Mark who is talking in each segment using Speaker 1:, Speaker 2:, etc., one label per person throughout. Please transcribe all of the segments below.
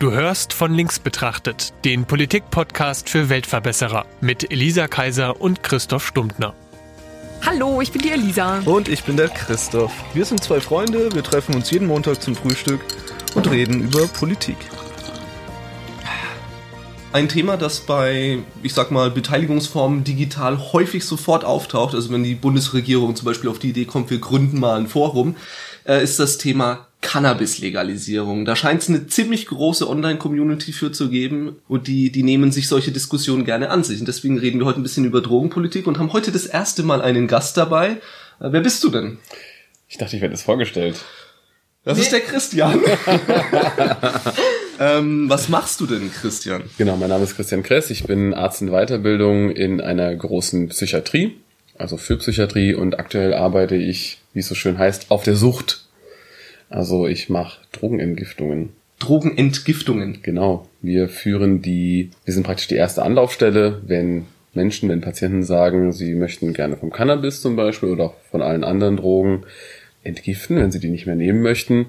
Speaker 1: Du hörst von links betrachtet, den Politik-Podcast für Weltverbesserer mit Elisa Kaiser und Christoph Stumptner.
Speaker 2: Hallo, ich bin die Elisa.
Speaker 3: Und ich bin der Christoph. Wir sind zwei Freunde, wir treffen uns jeden Montag zum Frühstück und reden über Politik.
Speaker 4: Ein Thema, das bei, ich sag mal, Beteiligungsformen digital häufig sofort auftaucht, also wenn die Bundesregierung zum Beispiel auf die Idee kommt, wir gründen mal ein Forum, äh, ist das Thema Cannabis-Legalisierung. Da scheint es eine ziemlich große Online-Community für zu geben und die, die nehmen sich solche Diskussionen gerne an sich. Und deswegen reden wir heute ein bisschen über Drogenpolitik und haben heute das erste Mal einen Gast dabei. Äh, wer bist du denn?
Speaker 5: Ich dachte, ich werde es vorgestellt.
Speaker 4: Das nee. ist der Christian. ähm, was machst du denn, Christian?
Speaker 5: Genau, mein Name ist Christian Kress. Ich bin Arzt in Weiterbildung in einer großen Psychiatrie, also für Psychiatrie und aktuell arbeite ich, wie es so schön heißt, auf der Sucht also ich mache Drogenentgiftungen.
Speaker 4: Drogenentgiftungen.
Speaker 5: Genau. Wir führen die, wir sind praktisch die erste Anlaufstelle, wenn Menschen, wenn Patienten sagen, sie möchten gerne vom Cannabis zum Beispiel oder auch von allen anderen Drogen entgiften, wenn sie die nicht mehr nehmen möchten,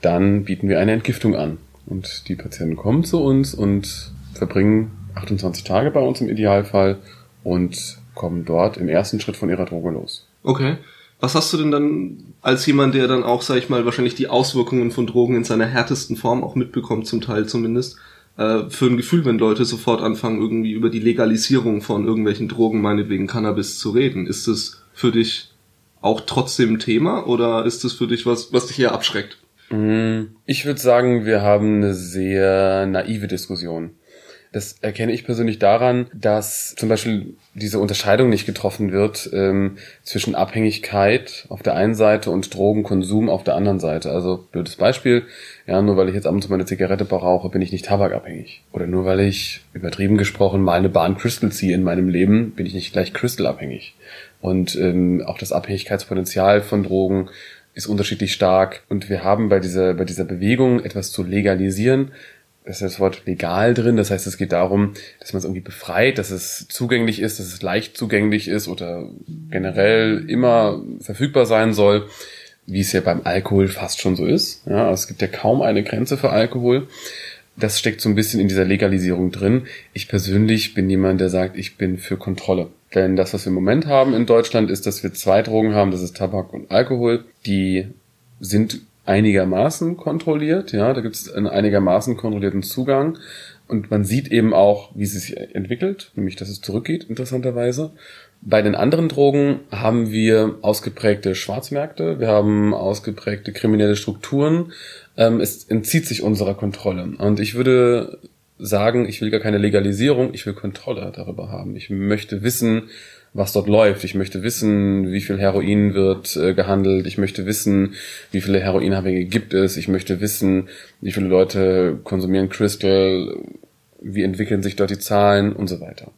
Speaker 5: dann bieten wir eine Entgiftung an. Und die Patienten kommen zu uns und verbringen 28 Tage bei uns im Idealfall und kommen dort im ersten Schritt von ihrer Droge los.
Speaker 4: Okay. Was hast du denn dann als jemand, der dann auch, sag ich mal, wahrscheinlich die Auswirkungen von Drogen in seiner härtesten Form auch mitbekommt, zum Teil zumindest, äh, für ein Gefühl, wenn Leute sofort anfangen, irgendwie über die Legalisierung von irgendwelchen Drogen, meinetwegen Cannabis, zu reden? Ist das für dich auch trotzdem Thema oder ist das für dich was, was dich eher abschreckt?
Speaker 5: Mm, ich würde sagen, wir haben eine sehr naive Diskussion. Das erkenne ich persönlich daran, dass zum Beispiel diese Unterscheidung nicht getroffen wird ähm, zwischen Abhängigkeit auf der einen Seite und Drogenkonsum auf der anderen Seite. Also blödes Beispiel, ja, nur weil ich jetzt ab und zu meine Zigarette rauche, bin ich nicht tabakabhängig. Oder nur weil ich, übertrieben gesprochen, mal eine Bahn Crystal ziehe in meinem Leben, bin ich nicht gleich Crystal abhängig. Und ähm, auch das Abhängigkeitspotenzial von Drogen ist unterschiedlich stark. Und wir haben bei dieser, bei dieser Bewegung etwas zu legalisieren, ist das Wort legal drin. Das heißt, es geht darum, dass man es irgendwie befreit, dass es zugänglich ist, dass es leicht zugänglich ist oder generell immer verfügbar sein soll, wie es ja beim Alkohol fast schon so ist. Ja, es gibt ja kaum eine Grenze für Alkohol. Das steckt so ein bisschen in dieser Legalisierung drin. Ich persönlich bin jemand, der sagt, ich bin für Kontrolle. Denn das, was wir im Moment haben in Deutschland, ist, dass wir zwei Drogen haben, das ist Tabak und Alkohol. Die sind einigermaßen kontrolliert. Ja, da gibt es einen einigermaßen kontrollierten Zugang. Und man sieht eben auch, wie es sich entwickelt, nämlich dass es zurückgeht, interessanterweise. Bei den anderen Drogen haben wir ausgeprägte Schwarzmärkte, wir haben ausgeprägte kriminelle Strukturen. Ähm, es entzieht sich unserer Kontrolle. Und ich würde sagen, ich will gar keine Legalisierung, ich will Kontrolle darüber haben. Ich möchte wissen, was dort läuft. Ich möchte wissen, wie viel Heroin wird äh, gehandelt. Ich möchte wissen, wie viele Heroinabhängige gibt es. Ich möchte wissen, wie viele Leute konsumieren Crystal, wie entwickeln sich dort die Zahlen und so weiter.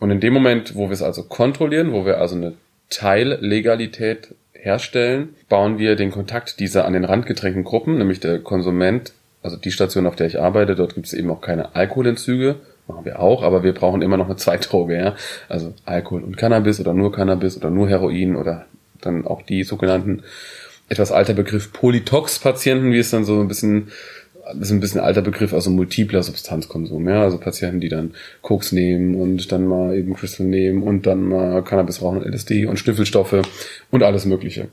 Speaker 5: Und in dem Moment, wo wir es also kontrollieren, wo wir also eine Teillegalität herstellen, bauen wir den Kontakt dieser an den Rand gedrängten Gruppen, nämlich der Konsument, also die Station, auf der ich arbeite, dort gibt es eben auch keine Alkoholentzüge, machen wir auch, aber wir brauchen immer noch eine Zweitdroge, ja. Also Alkohol und Cannabis oder nur Cannabis oder nur Heroin oder dann auch die sogenannten etwas alter Begriff Polytox-Patienten, wie es dann so ein bisschen das ist ein bisschen alter Begriff, also multipler Substanzkonsum, ja, also Patienten, die dann Koks nehmen und dann mal eben Crystal nehmen und dann mal Cannabis rauchen und LSD und Schnüffelstoffe und alles Mögliche.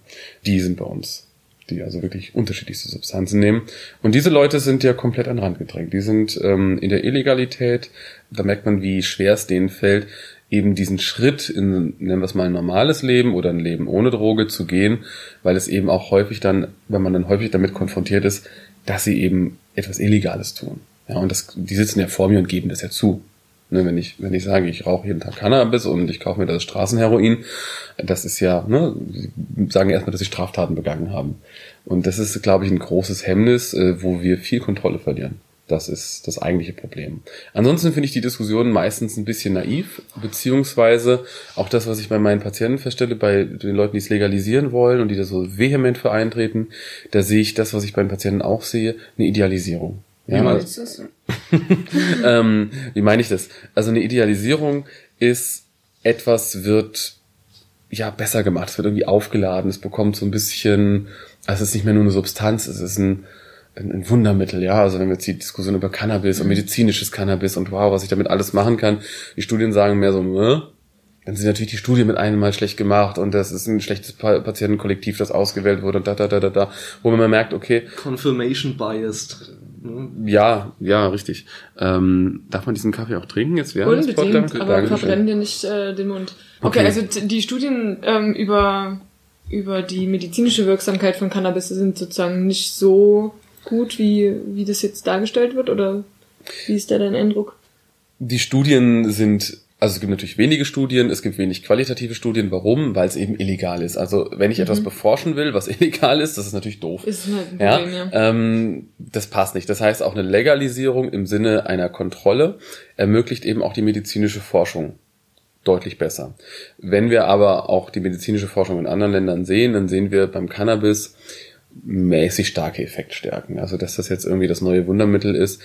Speaker 5: Die sind bei uns die also wirklich unterschiedlichste Substanzen nehmen. Und diese Leute sind ja komplett an den Rand gedrängt. Die sind ähm, in der Illegalität, da merkt man, wie schwer es denen fällt, eben diesen Schritt in, nennen wir es mal, ein normales Leben oder ein Leben ohne Droge zu gehen, weil es eben auch häufig dann, wenn man dann häufig damit konfrontiert ist, dass sie eben etwas Illegales tun. Ja, und das, die sitzen ja vor mir und geben das ja zu. Ne, wenn ich, wenn ich sage, ich rauche jeden Tag Cannabis und ich kaufe mir das Straßenheroin, das ist ja, ne, sagen erstmal, dass sie Straftaten begangen haben. Und das ist, glaube ich, ein großes Hemmnis, äh, wo wir viel Kontrolle verlieren. Das ist das eigentliche Problem. Ansonsten finde ich die Diskussion meistens ein bisschen naiv, beziehungsweise auch das, was ich bei meinen Patienten feststelle, bei den Leuten, die es legalisieren wollen und die da so vehement für eintreten, da sehe ich das, was ich bei den Patienten auch sehe, eine Idealisierung.
Speaker 4: Ja, wie meinst du das?
Speaker 5: ähm, wie meine ich das? Also eine Idealisierung ist, etwas wird ja besser gemacht, es wird irgendwie aufgeladen, es bekommt so ein bisschen, also es ist nicht mehr nur eine Substanz, es ist ein, ein, ein Wundermittel, ja. Also wenn wir jetzt die Diskussion über Cannabis und medizinisches Cannabis und wow, was ich damit alles machen kann, die Studien sagen mehr so, ne? dann sind natürlich die Studien mit einem Mal schlecht gemacht und das ist ein schlechtes Patientenkollektiv, das ausgewählt wurde und da, da, da, da, da, wo man merkt, okay.
Speaker 4: Confirmation biased.
Speaker 5: Ja, ja, richtig. Ähm, darf man diesen Kaffee auch trinken jetzt während
Speaker 2: des Podcasts? aber verbrennen dir nicht äh, den Mund. Okay, okay. also die Studien ähm, über, über die medizinische Wirksamkeit von Cannabis sind sozusagen nicht so gut, wie, wie das jetzt dargestellt wird, oder wie ist da dein Eindruck?
Speaker 5: Die Studien sind also es gibt natürlich wenige Studien, es gibt wenig qualitative Studien. Warum? Weil es eben illegal ist. Also wenn ich mhm. etwas beforschen will, was illegal ist, das ist natürlich doof. Ist halt ein Problem, ja. ja. Ähm, das passt nicht. Das heißt, auch eine Legalisierung im Sinne einer Kontrolle ermöglicht eben auch die medizinische Forschung deutlich besser. Wenn wir aber auch die medizinische Forschung in anderen Ländern sehen, dann sehen wir beim Cannabis mäßig starke Effektstärken. Also dass das jetzt irgendwie das neue Wundermittel ist,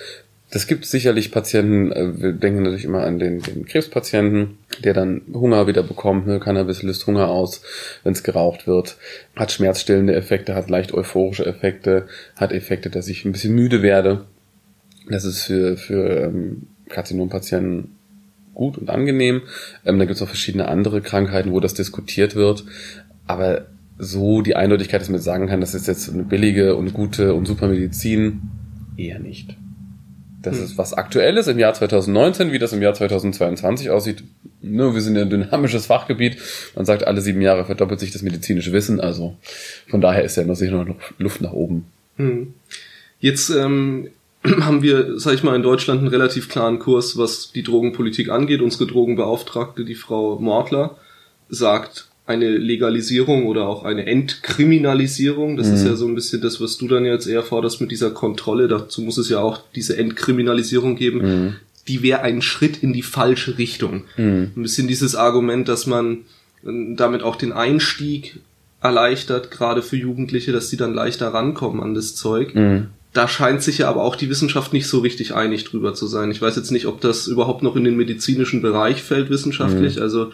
Speaker 5: das gibt sicherlich Patienten, äh, wir denken natürlich immer an den, den Krebspatienten, der dann Hunger wieder bekommt. Ne? Cannabis löst Hunger aus, wenn es geraucht wird, hat schmerzstillende Effekte, hat leicht euphorische Effekte, hat Effekte, dass ich ein bisschen müde werde. Das ist für, für ähm, Karzinompatienten gut und angenehm. Ähm, da gibt es auch verschiedene andere Krankheiten, wo das diskutiert wird. Aber so die Eindeutigkeit, dass man sagen kann, das ist jetzt eine billige und gute und super Medizin, eher nicht. Das hm. ist was Aktuelles im Jahr 2019, wie das im Jahr 2022 aussieht. Ne, wir sind ja ein dynamisches Fachgebiet. Man sagt, alle sieben Jahre verdoppelt sich das medizinische Wissen. Also von daher ist ja noch sicher noch Luft nach oben.
Speaker 4: Hm. Jetzt ähm, haben wir, sag ich mal, in Deutschland einen relativ klaren Kurs, was die Drogenpolitik angeht. Unsere Drogenbeauftragte, die Frau Mortler, sagt, eine Legalisierung oder auch eine Entkriminalisierung. Das mhm. ist ja so ein bisschen das, was du dann jetzt eher forderst mit dieser Kontrolle. Dazu muss es ja auch diese Entkriminalisierung geben. Mhm. Die wäre ein Schritt in die falsche Richtung. Mhm. Ein bisschen dieses Argument, dass man äh, damit auch den Einstieg erleichtert, gerade für Jugendliche, dass sie dann leichter rankommen an das Zeug. Mhm. Da scheint sich ja aber auch die Wissenschaft nicht so richtig einig drüber zu sein. Ich weiß jetzt nicht, ob das überhaupt noch in den medizinischen Bereich fällt wissenschaftlich. Mhm. Also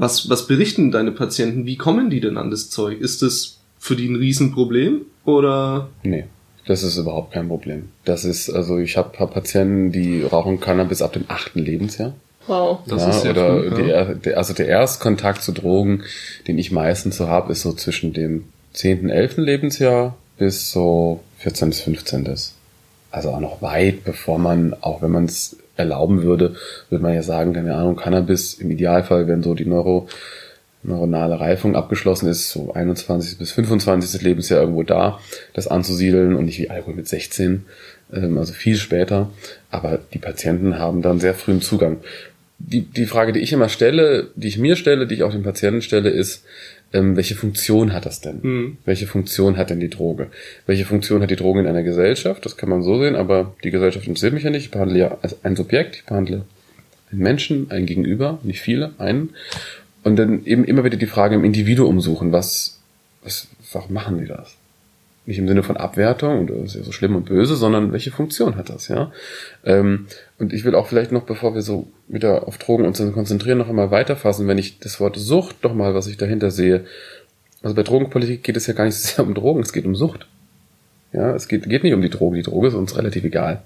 Speaker 4: was, was berichten deine Patienten? Wie kommen die denn an das Zeug? Ist das für die ein Riesenproblem oder?
Speaker 5: Nee. Das ist überhaupt kein Problem. Das ist, also ich habe hab Patienten, die rauchen Cannabis ab dem achten Lebensjahr.
Speaker 2: Wow.
Speaker 5: Das ja, ist sehr oder cool, ja. der, also der Erstkontakt zu Drogen, den ich meistens so habe, ist so zwischen dem zehnten, elften Lebensjahr bis so 14. bis 15. Also auch noch weit, bevor man, auch wenn man es erlauben würde, würde man ja sagen, keine Ahnung, Cannabis im Idealfall, wenn so die Neuro, neuronale Reifung abgeschlossen ist, so 21. bis 25. Lebensjahr irgendwo da, das anzusiedeln und nicht wie Alkohol mit 16, ähm, also viel später. Aber die Patienten haben dann sehr frühen Zugang. Die, die Frage, die ich immer stelle, die ich mir stelle, die ich auch den Patienten stelle, ist, ähm, welche Funktion hat das denn? Mhm. Welche Funktion hat denn die Droge? Welche Funktion hat die Droge in einer Gesellschaft? Das kann man so sehen, aber die Gesellschaft interessiert mich ja nicht. Ich behandle ja ein Subjekt, ich behandle einen Menschen, ein Gegenüber, nicht viele, einen. Und dann eben immer wieder die Frage im Individuum suchen, was, was, warum machen die das? Nicht im Sinne von Abwertung das ist ja so schlimm und böse, sondern welche Funktion hat das, ja? Ähm, und ich will auch vielleicht noch, bevor wir so wieder auf Drogen uns konzentrieren, noch einmal weiterfassen, wenn ich das Wort Sucht doch mal, was ich dahinter sehe. Also bei Drogenpolitik geht es ja gar nicht so sehr um Drogen, es geht um Sucht. Ja, es geht, geht nicht um die Droge, die Droge ist uns relativ egal.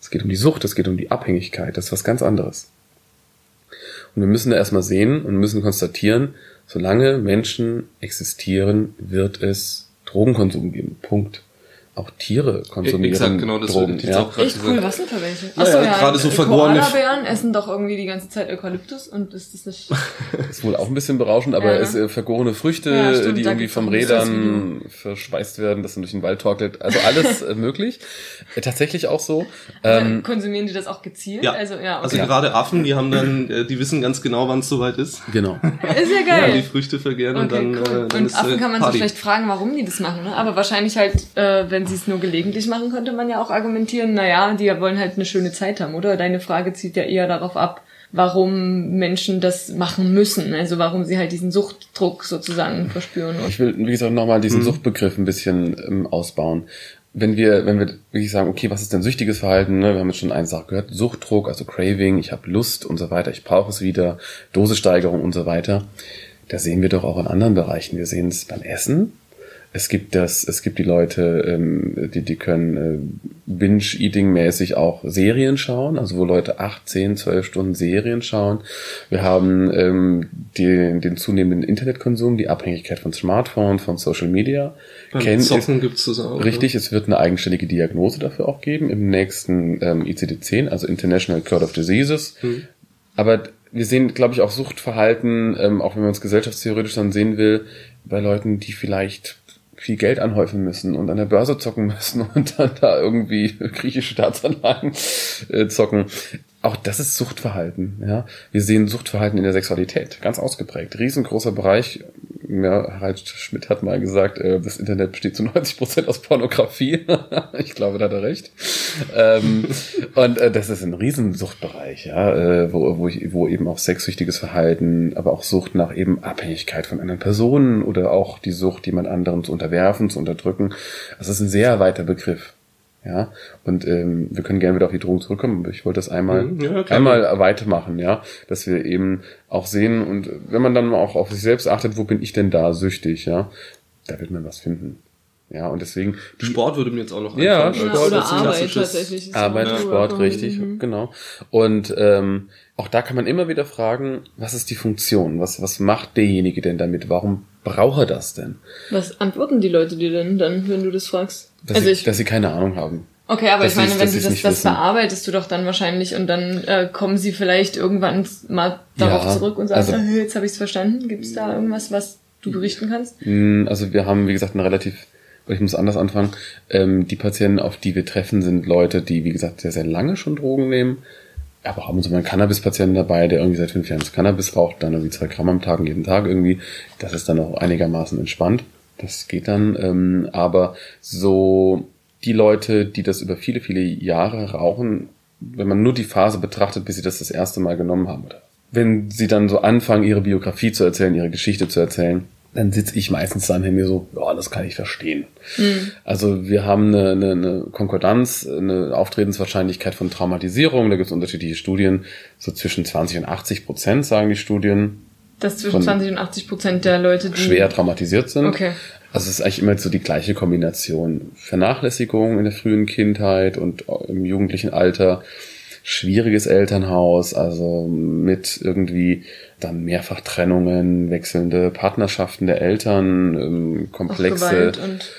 Speaker 5: Es geht um die Sucht, es geht um die Abhängigkeit, das ist was ganz anderes. Und wir müssen da erstmal sehen und müssen konstatieren, solange Menschen existieren, wird es Drogenkonsum geben. Punkt auch Tiere konsumieren. Exakt, genau, das Drogen.
Speaker 2: Ich ja. Echt cool, was denn für welche? Achso, ja, ja, gerade so vergorene Koalabären essen doch irgendwie die ganze Zeit Eukalyptus und ist das nicht...
Speaker 5: ist wohl auch ein bisschen berauschend, aber ja. es äh, vergorene Früchte, ja, stimmt, die irgendwie vom Rädern verschweißt werden, dass man durch den Wald torkelt. Also alles äh, möglich. Äh, tatsächlich auch so.
Speaker 2: Ähm, konsumieren die das auch gezielt?
Speaker 4: Ja. Also, ja, okay. also gerade Affen, die haben dann, äh, die wissen ganz genau, wann es soweit ist.
Speaker 5: Genau.
Speaker 2: ist ja geil. Ja,
Speaker 4: die Früchte vergären okay, und dann,
Speaker 2: cool.
Speaker 4: äh, dann
Speaker 2: und ist Affen kann man sich vielleicht fragen, warum die das machen, ne? aber wahrscheinlich halt, äh, wenn sie es nur gelegentlich machen, könnte man ja auch argumentieren, naja, die wollen halt eine schöne Zeit haben, oder? Deine Frage zieht ja eher darauf ab, warum Menschen das machen müssen, also warum sie halt diesen Suchtdruck sozusagen verspüren.
Speaker 5: Ich will, wie gesagt, nochmal diesen mhm. Suchtbegriff ein bisschen ähm, ausbauen. Wenn wir, wenn wir wirklich sagen, okay, was ist denn süchtiges Verhalten? Ne? Wir haben jetzt schon eine Sache gehört, Suchtdruck, also Craving, ich habe Lust und so weiter, ich brauche es wieder, Dosesteigerung und so weiter. Da sehen wir doch auch in anderen Bereichen. Wir sehen es beim Essen, Es gibt das, es gibt die Leute, ähm, die, die können äh, Binge-Eating-mäßig auch Serien schauen, also wo Leute acht, zehn, zwölf Stunden Serien schauen. Wir haben ähm, die, den zunehmenden Internetkonsum, die Abhängigkeit von Smartphones, von Social Media.
Speaker 4: Beim Zocken gibt's das auch.
Speaker 5: Richtig, es wird eine eigenständige Diagnose dafür auch geben im nächsten ähm, ICD-10, also International Code of Diseases. Aber wir sehen, glaube ich, auch Suchtverhalten, ähm, auch wenn man es gesellschaftstheoretisch dann sehen will, bei Leuten, die vielleicht viel Geld anhäufen müssen und an der Börse zocken müssen und dann da irgendwie griechische Staatsanleihen äh, zocken. Auch das ist Suchtverhalten. Ja, wir sehen Suchtverhalten in der Sexualität ganz ausgeprägt. Riesengroßer Bereich. Ja, Harald Schmidt hat mal gesagt, äh, das Internet besteht zu 90 Prozent aus Pornografie. ich glaube, da hat er recht. Ähm, und äh, das ist ein Riesensuchtbereich, ja, äh, wo, wo, ich, wo eben auch sexsüchtiges Verhalten, aber auch Sucht nach eben Abhängigkeit von anderen Personen oder auch die Sucht, jemand anderen zu unterwerfen, zu unterdrücken. Das ist ein sehr weiter Begriff. Ja, und ähm, wir können gerne wieder auf die Drogen zurückkommen, aber ich wollte das einmal,
Speaker 4: Mhm, ja,
Speaker 5: einmal weitermachen, ja, dass wir eben auch sehen und wenn man dann auch auf sich selbst achtet, wo bin ich denn da süchtig, ja, da wird man was finden. Ja, und deswegen die
Speaker 4: Sport würde mir jetzt auch noch
Speaker 5: Ja,
Speaker 4: einfallen,
Speaker 5: Sport
Speaker 2: oder
Speaker 4: als
Speaker 2: Arbeit tatsächlich. ist
Speaker 5: Arbeit,
Speaker 2: auch
Speaker 5: Sport, richtig,
Speaker 2: Mhm.
Speaker 5: genau. Und ähm, auch da kann man immer wieder fragen, was ist die Funktion? Was, was macht derjenige denn damit? Warum braucht er das denn?
Speaker 2: Was antworten die Leute dir denn dann, wenn du das fragst?
Speaker 5: Dass,
Speaker 2: also
Speaker 5: sie,
Speaker 2: ich,
Speaker 5: dass sie keine Ahnung haben.
Speaker 2: okay, aber
Speaker 5: dass
Speaker 2: ich meine, wenn du das, das
Speaker 5: wissen.
Speaker 2: bearbeitest du doch dann wahrscheinlich und dann äh, kommen sie vielleicht irgendwann mal darauf
Speaker 5: Ja,
Speaker 2: zurück und sagen,
Speaker 5: also-
Speaker 2: jetzt habe ich es verstanden. Gibt es da irgendwas, was du berichten kannst?
Speaker 5: Mm, Also wir haben, wie gesagt, eine relativ, ich muss anders anfangen. Ähm, die Patienten, auf die wir treffen, sind Leute, die, wie gesagt, sehr, sehr lange schon Drogen nehmen. Aber haben so mal einen Cannabis-Patienten dabei, der irgendwie seit fünf Jahren das Cannabis raucht, dann irgendwie zwei Gramm am Tag, jeden Tag irgendwie. Das ist dann auch einigermaßen entspannt. Das geht dann. Ähm, aber so die Leute, die das über viele, viele Jahre rauchen, wenn man nur die Phase betrachtet, bis sie das das erste Mal genommen haben, oder wenn sie dann so anfangen, ihre Biografie zu erzählen, ihre Geschichte zu erzählen, dann sitze ich meistens dann hinter mir so, ja, das kann ich verstehen. Also wir haben eine, eine, eine Konkordanz, eine Auftretenswahrscheinlichkeit von Traumatisierung, da gibt es unterschiedliche Studien, so zwischen 20 und 80 Prozent, sagen die Studien,
Speaker 2: Dass zwischen
Speaker 5: Von
Speaker 2: 20 und 80 Prozent der Leute, die
Speaker 5: schwer traumatisiert sind.
Speaker 2: Okay.
Speaker 5: Also es ist eigentlich immer so die gleiche Kombination. Vernachlässigung in der frühen Kindheit und im jugendlichen Alter, schwieriges Elternhaus, also mit irgendwie dann mehrfach Trennungen, wechselnde Partnerschaften der Eltern, ähm, komplexe
Speaker 2: Gewalt und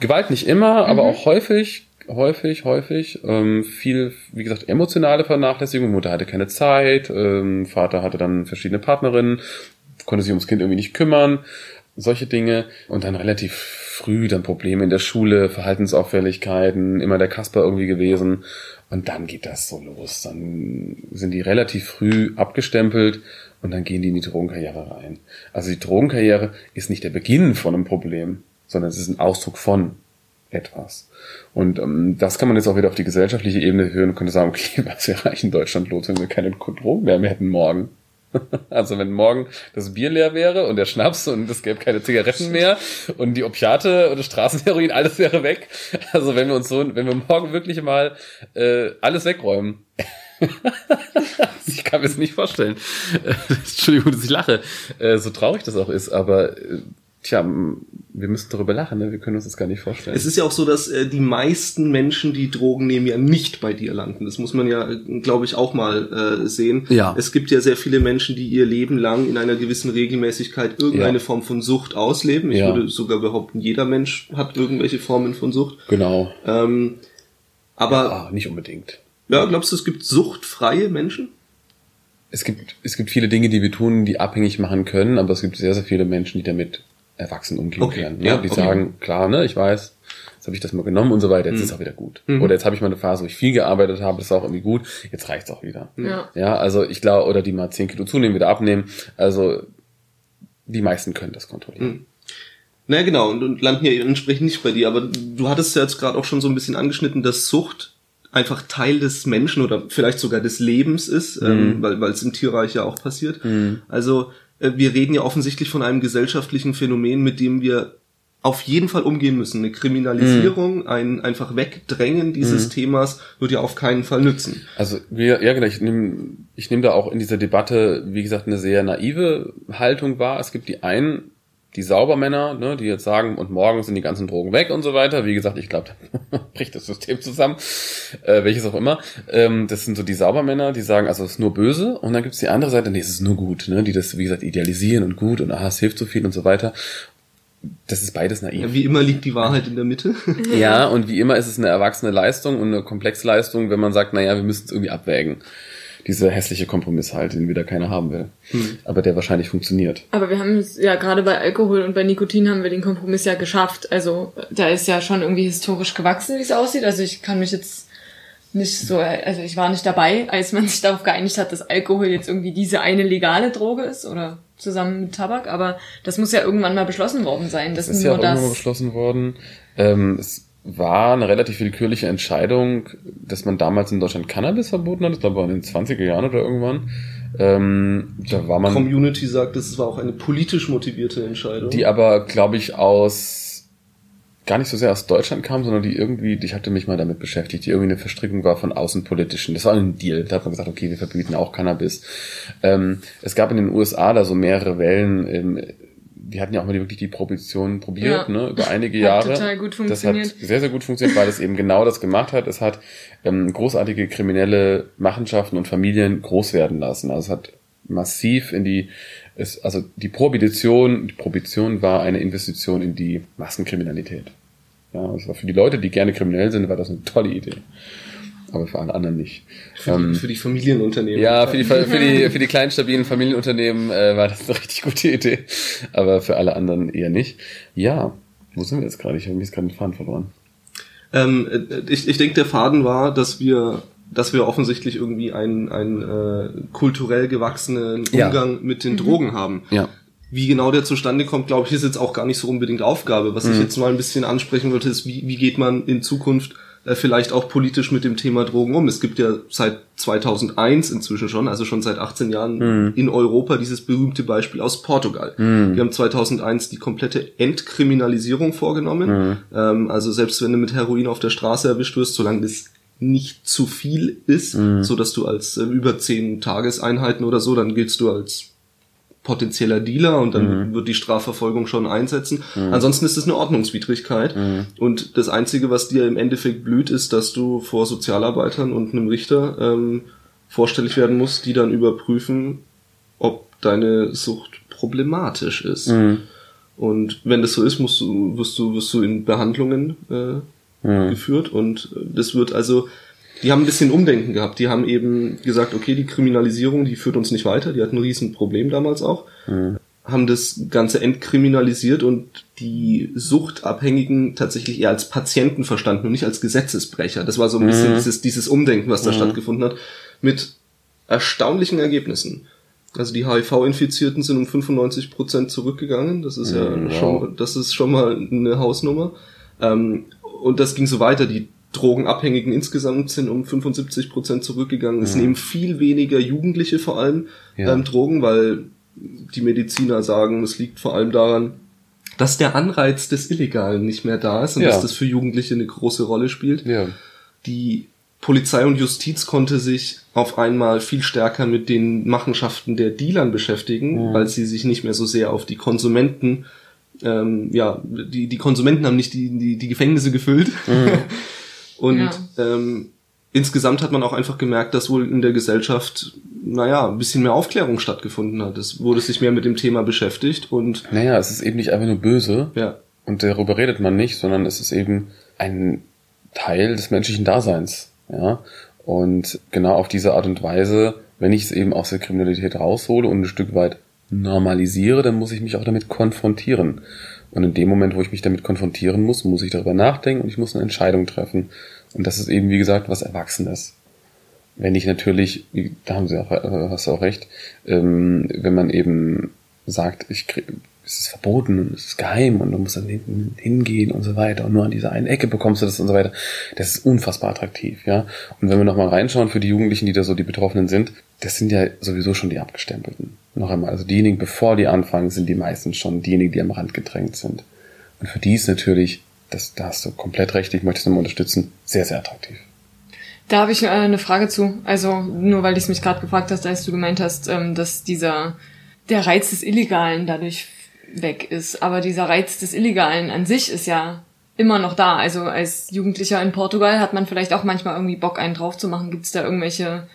Speaker 5: Gewalt nicht immer, aber auch häufig, häufig, häufig. Ähm, viel, wie gesagt, emotionale Vernachlässigung. Mutter hatte keine Zeit, ähm, Vater hatte dann verschiedene Partnerinnen, konnte sich ums Kind irgendwie nicht kümmern. Solche Dinge. Und dann relativ früh dann Probleme in der Schule, Verhaltensauffälligkeiten, immer der Kasper irgendwie gewesen. Und dann geht das so los. Dann sind die relativ früh abgestempelt und dann gehen die in die Drogenkarriere rein. Also die Drogenkarriere ist nicht der Beginn von einem Problem, sondern es ist ein Ausdruck von etwas. Und ähm, das kann man jetzt auch wieder auf die gesellschaftliche Ebene hören und könnte sagen, okay, was wäre eigentlich in Deutschland los, wenn wir keine Drogen mehr hätten morgen? Also wenn morgen das Bier leer wäre und der Schnaps und es gäbe keine Zigaretten mehr und die Opiate und Straßenheroin, alles wäre weg. Also wenn wir uns so, wenn wir morgen wirklich mal äh, alles wegräumen. ich kann mir das nicht vorstellen. Entschuldigung, dass ich lache. Äh, so traurig das auch ist, aber äh, tja, wir müssen darüber lachen, ne? wir können uns das gar nicht vorstellen.
Speaker 4: Es ist ja auch so, dass äh, die meisten Menschen, die Drogen nehmen, ja nicht bei dir landen. Das muss man ja, glaube ich, auch mal äh, sehen.
Speaker 5: Ja.
Speaker 4: Es gibt ja sehr viele Menschen, die ihr Leben lang in einer gewissen Regelmäßigkeit irgendeine
Speaker 5: Ja.
Speaker 4: Form von Sucht ausleben. Ich
Speaker 5: Ja.
Speaker 4: würde sogar behaupten, jeder Mensch hat irgendwelche Formen von Sucht.
Speaker 5: genau.
Speaker 4: Ähm, aber
Speaker 5: Ah, nicht unbedingt.
Speaker 4: ja, glaubst du, es gibt suchtfreie Menschen?
Speaker 5: Es gibt, es gibt viele Dinge, die wir tun, die abhängig machen können, aber es gibt sehr, sehr viele Menschen, die damit erwachsen umgehen
Speaker 4: Okay,
Speaker 5: können.
Speaker 4: ja,
Speaker 5: Ja, die
Speaker 4: okay.
Speaker 5: sagen, klar, ne, ich weiß, jetzt habe ich das mal genommen und so weiter, jetzt ist es auch wieder gut. Oder jetzt habe ich mal eine Phase, wo ich viel gearbeitet habe, das ist auch irgendwie gut, jetzt reicht's auch wieder.
Speaker 2: Ja.
Speaker 5: Ja, also ich glaube, oder die mal 10 Kilo zunehmen, wieder abnehmen. Also die meisten können das kontrollieren.
Speaker 4: Na genau, und, und landen hier entsprechend nicht bei dir. Aber du hattest ja jetzt gerade auch schon so ein bisschen angeschnitten, dass Sucht einfach Teil des Menschen oder vielleicht sogar des Lebens ist, ähm, weil weil es im Tierreich ja auch passiert. Also äh, wir reden ja offensichtlich von einem gesellschaftlichen Phänomen, mit dem wir auf jeden Fall umgehen müssen. Eine Kriminalisierung, ein einfach Wegdrängen dieses Themas wird ja auf keinen Fall nützen.
Speaker 5: Also wir, ja genau, ich nehme ich nehm da auch in dieser Debatte, wie gesagt, eine sehr naive Haltung wahr. Es gibt die einen, die Saubermänner, ne, die jetzt sagen, und morgen sind die ganzen Drogen weg und so weiter. Wie gesagt, ich glaube, bricht das System zusammen, äh, welches auch immer. Ähm, das sind so die Saubermänner, die sagen, also es ist nur böse. Und dann gibt's die andere Seite, nee, es ist nur gut, ne, die das, wie gesagt, idealisieren und gut und aha, es hilft so viel und so weiter. Das ist beides naiv.
Speaker 4: Ja, wie immer liegt die Wahrheit in der Mitte.
Speaker 5: Ja, und wie immer ist es eine erwachsene Leistung und eine Komplexleistung, wenn man sagt, naja, wir müssen es irgendwie abwägen. Dieser hässliche Kompromiss halt, den wieder keiner haben will. Aber der wahrscheinlich funktioniert.
Speaker 2: Aber wir haben es ja gerade bei Alkohol und bei Nikotin haben wir den Kompromiss ja geschafft. Also da ist ja schon irgendwie historisch gewachsen, wie es aussieht. Also ich kann mich jetzt nicht so, also ich war nicht dabei, als man sich darauf geeinigt hat, dass Alkohol jetzt irgendwie diese eine legale Droge ist oder zusammen mit Tabak. Aber das muss ja irgendwann mal beschlossen worden sein. Das,
Speaker 5: Das ist
Speaker 2: nur
Speaker 5: ja auch
Speaker 2: das.
Speaker 5: irgendwann beschlossen worden. Ähm, es war eine relativ willkürliche Entscheidung, dass man damals in Deutschland Cannabis verboten hat. Ich glaube, war in den 20er Jahren oder irgendwann. Ähm, da war man,
Speaker 4: Community sagt, das war auch eine politisch motivierte Entscheidung.
Speaker 5: die aber, glaube ich, aus gar nicht so sehr aus Deutschland kam, sondern die irgendwie, ich hatte mich mal damit beschäftigt, die irgendwie eine Verstrickung war von außenpolitischen. Das war ein Deal. Da hat man gesagt, okay, wir verbieten auch Cannabis. Ähm, es gab in den USA da so mehrere Wellen. Ähm, die hatten ja auch mal wirklich die Prohibition probiert,
Speaker 2: Ja.
Speaker 5: ne, über einige
Speaker 2: Hat
Speaker 5: Jahre.
Speaker 2: total gut
Speaker 5: Das
Speaker 2: funktioniert.
Speaker 5: hat sehr, sehr gut funktioniert, weil es eben genau das gemacht hat. Es hat ähm, großartige kriminelle Machenschaften und Familien groß werden lassen. Also es hat massiv in die, es, also die Prohibition, die Prohibition war eine Investition in die Massenkriminalität. Ja, es war für die Leute, die gerne kriminell sind, war das eine tolle Idee. Aber für alle anderen nicht.
Speaker 4: für, die, für die Familienunternehmen.
Speaker 5: Ja, für die, für die, für die kleinen, stabilen Familienunternehmen äh, war das eine richtig gute Idee. Aber für alle anderen eher nicht. Ja, wo sind wir jetzt gerade? Ich habe mich jetzt gerade den Faden verloren.
Speaker 4: Ähm, äh, ich ich denke, der Faden war, dass wir dass wir offensichtlich irgendwie einen, einen äh, kulturell gewachsenen
Speaker 5: Ja.
Speaker 4: Umgang mit den Drogen haben.
Speaker 5: Ja.
Speaker 4: Wie genau der zustande kommt, glaube ich, ist jetzt auch gar nicht so unbedingt Aufgabe. Was ich jetzt mal ein bisschen ansprechen wollte, ist, wie, wie geht man in Zukunft äh, vielleicht auch politisch mit dem Thema Drogen um? Es gibt ja seit 2001 inzwischen schon, also schon seit 18 Jahren in Europa dieses berühmte Beispiel aus Portugal. Die haben 2001 die komplette Entkriminalisierung vorgenommen. Ähm, also selbst wenn du mit Heroin auf der Straße erwischt wirst, solange das nicht zu viel ist, so dass du als äh, über 10 Tageseinheiten oder so, dann giltst du als potenzieller Dealer und dann wird die Strafverfolgung schon einsetzen. Ansonsten ist es eine Ordnungswidrigkeit. Und das Einzige, was dir im Endeffekt blüht, ist, dass du vor Sozialarbeitern und einem Richter ähm, vorstellig werden musst, die dann überprüfen, ob deine Sucht problematisch ist. Und wenn das so ist, musst du, wirst du, wirst du in Behandlungen äh, geführt. Und das wird also, die haben ein bisschen Umdenken gehabt. Die haben eben gesagt, okay, die Kriminalisierung, die führt uns nicht weiter. Die hatten ein Riesenproblem damals auch. Haben das Ganze entkriminalisiert und die Suchtabhängigen tatsächlich eher als Patienten verstanden und nicht als Gesetzesbrecher. Das war so ein bisschen dieses, dieses Umdenken, was da stattgefunden hat, mit erstaunlichen Ergebnissen. Also die HIV-Infizierten sind um 95 Prozent zurückgegangen. Das ist ja
Speaker 5: Mhm, wow.
Speaker 4: schon, das ist schon mal eine Hausnummer. Ähm, und das ging so weiter. Die Drogenabhängigen insgesamt sind um 75 Prozent zurückgegangen. Es nehmen viel weniger Jugendliche vor allem
Speaker 5: Ja.
Speaker 4: ähm, Drogen, weil die Mediziner sagen, es liegt vor allem daran, dass der Anreiz des Illegalen nicht mehr da ist und
Speaker 5: Ja.
Speaker 4: dass das für Jugendliche eine große Rolle spielt.
Speaker 5: Ja.
Speaker 4: Die Polizei und Justiz konnte sich auf einmal viel stärker mit den Machenschaften der Dealern beschäftigen, weil sie sich nicht mehr so sehr auf die Konsumenten, ähm, ja, die, die Konsumenten haben nicht die, die, die Gefängnisse gefüllt. und
Speaker 2: Ja.
Speaker 4: ähm, insgesamt hat man auch einfach gemerkt, dass wohl in der Gesellschaft, naja, ein bisschen mehr Aufklärung stattgefunden hat. Es wurde sich mehr mit dem Thema beschäftigt und
Speaker 5: Naja, es ist eben nicht einfach nur böse
Speaker 4: ja,
Speaker 5: und darüber redet man nicht, sondern es ist eben ein Teil des menschlichen Daseins. Ja. Und genau auf diese Art und Weise, wenn ich es eben aus der Kriminalität raushole und ein Stück weit normalisiere, dann muss ich mich auch damit konfrontieren. Und in dem Moment, wo ich mich damit konfrontieren muss, muss ich darüber nachdenken und ich muss eine Entscheidung treffen. Und das ist eben, wie gesagt, was Erwachsenes. Wenn ich natürlich, da haben Sie auch, äh, hast du auch recht, ähm, wenn man eben sagt, ich krieg, es ist verboten und es ist geheim und du musst dann hingehen und so weiter und nur an dieser einen Ecke bekommst du das und so weiter. Das ist unfassbar attraktiv, ja. Und wenn wir nochmal reinschauen für die Jugendlichen, die da so die Betroffenen sind, das sind ja sowieso schon die Abgestempelten. Noch einmal, also diejenigen, bevor die anfangen, sind die meistens schon diejenigen, die am Rand gedrängt sind. Und für die ist natürlich, das, da hast du komplett recht, ich möchte es nochmal unterstützen, sehr, sehr attraktiv.
Speaker 2: Da habe ich äh, eine Frage zu. Also nur weil ich es mich gerade gefragt hast, als du gemeint hast, ähm, dass dieser der Reiz des Illegalen dadurch weg ist. Aber dieser Reiz des Illegalen an sich ist ja immer noch da. Also als Jugendlicher in Portugal hat man vielleicht auch manchmal irgendwie Bock, einen drauf zu machen. Gibt es da irgendwelche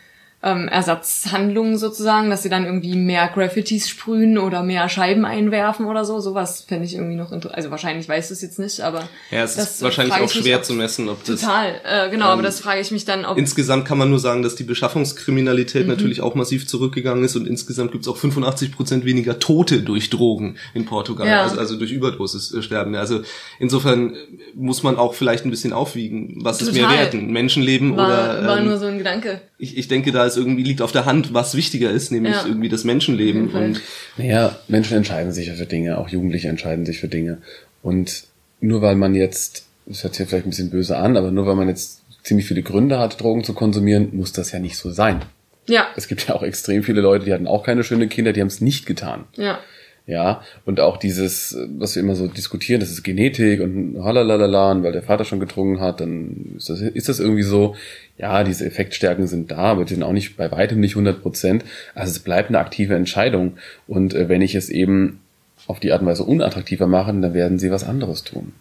Speaker 2: ähm, Ersatzhandlungen sozusagen, dass sie dann irgendwie mehr Graffitis sprühen oder mehr Scheiben einwerfen oder so. Sowas fände ich irgendwie noch interessant. Also wahrscheinlich weißt du es jetzt nicht, aber.
Speaker 4: Ja, es ist wahrscheinlich auch
Speaker 2: mich,
Speaker 4: schwer
Speaker 2: ob-
Speaker 4: zu messen, ob das.
Speaker 2: Total, äh, genau, aber
Speaker 4: ähm,
Speaker 2: das frage ich mich dann, ob.
Speaker 4: Insgesamt kann man nur sagen, dass die Beschaffungskriminalität
Speaker 2: Mhm.
Speaker 4: natürlich auch massiv zurückgegangen ist und insgesamt gibt es auch 85 Prozent weniger Tote durch Drogen in Portugal,
Speaker 2: Ja.
Speaker 4: also, also durch Überdosis äh, sterben. Also insofern äh, muss man auch vielleicht ein bisschen aufwiegen, was ist mehr
Speaker 2: Total.
Speaker 4: wert, ein Menschenleben
Speaker 2: war,
Speaker 4: oder
Speaker 2: war
Speaker 4: ähm,
Speaker 2: nur so ein Gedanke.
Speaker 4: ich, ich denke, da ist irgendwie liegt auf der Hand, was wichtiger ist, nämlich
Speaker 2: Ja.
Speaker 4: irgendwie das Menschenleben und
Speaker 5: Naja, Menschen entscheiden sich ja für Dinge, auch Jugendliche entscheiden sich für Dinge. Und nur weil man jetzt, das hört sich ja vielleicht ein bisschen böse an, aber nur weil man jetzt ziemlich viele Gründe hat, Drogen zu konsumieren, muss das ja nicht so sein.
Speaker 2: Ja,
Speaker 5: Es gibt ja auch extrem viele Leute, die hatten auch keine schönen Kinder, die haben es nicht getan.
Speaker 2: ja.
Speaker 5: Ja, und auch dieses, was wir immer so diskutieren, das ist Genetik und halalala, und weil der Vater schon getrunken hat, dann ist das, ist das irgendwie so, ja, diese Effektstärken sind da, aber die sind auch nicht bei weitem nicht 100 Prozent. Also es bleibt eine aktive Entscheidung. Und äh, wenn ich es eben auf die Art und Weise unattraktiver mache, dann werden sie was anderes tun.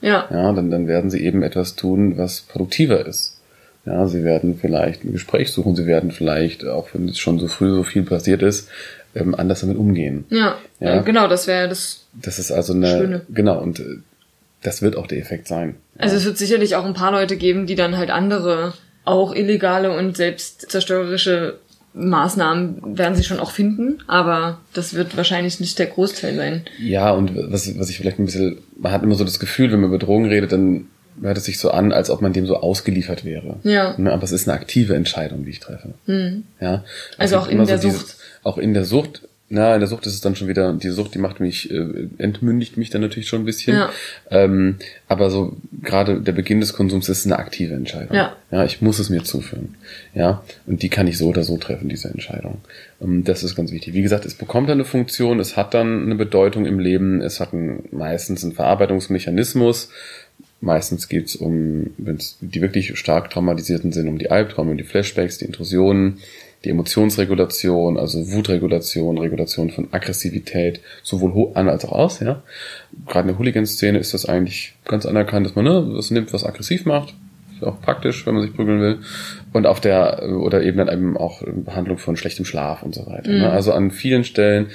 Speaker 2: Ja,
Speaker 5: Ja, dann, dann werden sie eben etwas tun, was produktiver ist. Ja, sie werden vielleicht ein Gespräch suchen, sie werden vielleicht, auch wenn es schon so früh so viel passiert ist, ähm, anders damit umgehen.
Speaker 2: ja,
Speaker 5: Ja.
Speaker 2: ja. genau, das wäre das.
Speaker 5: Das ist also eine,
Speaker 2: Schöne.
Speaker 5: genau, und äh, das wird auch der Effekt sein.
Speaker 2: Also es wird sicherlich auch ein paar Leute geben, die dann halt andere, auch illegale und selbstzerstörerische Maßnahmen werden sie schon auch finden, aber das wird wahrscheinlich nicht der Großteil sein.
Speaker 5: Ja, und was, was ich vielleicht ein bisschen, man hat immer so das Gefühl, wenn man über Drogen redet, dann hört es sich so an, als ob man dem so ausgeliefert wäre.
Speaker 2: Ja.
Speaker 5: Ne, aber es ist eine aktive Entscheidung, die ich treffe. Ja.
Speaker 2: Also
Speaker 5: Es
Speaker 2: auch in der
Speaker 5: dieses-
Speaker 2: Sucht.
Speaker 5: Auch in der Sucht. Na, in der Sucht ist es dann schon wieder, die Sucht, die macht mich, äh, entmündigt mich dann natürlich schon ein bisschen.
Speaker 2: Ja.
Speaker 5: Ähm, aber so gerade der Beginn des Konsums ist eine aktive Entscheidung.
Speaker 2: Ja.
Speaker 5: Ja, ich muss es mir zuführen. Ja, und die kann ich so oder so treffen, diese Entscheidung. Ähm, das ist ganz wichtig. Wie gesagt, es bekommt dann eine Funktion, es hat dann eine Bedeutung im Leben, es hat ein, meistens einen Verarbeitungsmechanismus. Meistens geht's um, wenn es die wirklich stark traumatisierten sind, um die Albträume, um die Flashbacks, die Intrusionen, die Emotionsregulation, also Wutregulation, Regulation von Aggressivität, sowohl an als auch aus, ja. Gerade in der Hooligan-Szene ist das eigentlich ganz anerkannt, dass man ne, was nimmt, was aggressiv macht. Ist auch praktisch, wenn man sich prügeln will. Und auf der, oder eben dann eben auch Behandlung von schlechtem Schlaf und so weiter. Ne? Also an vielen Stellen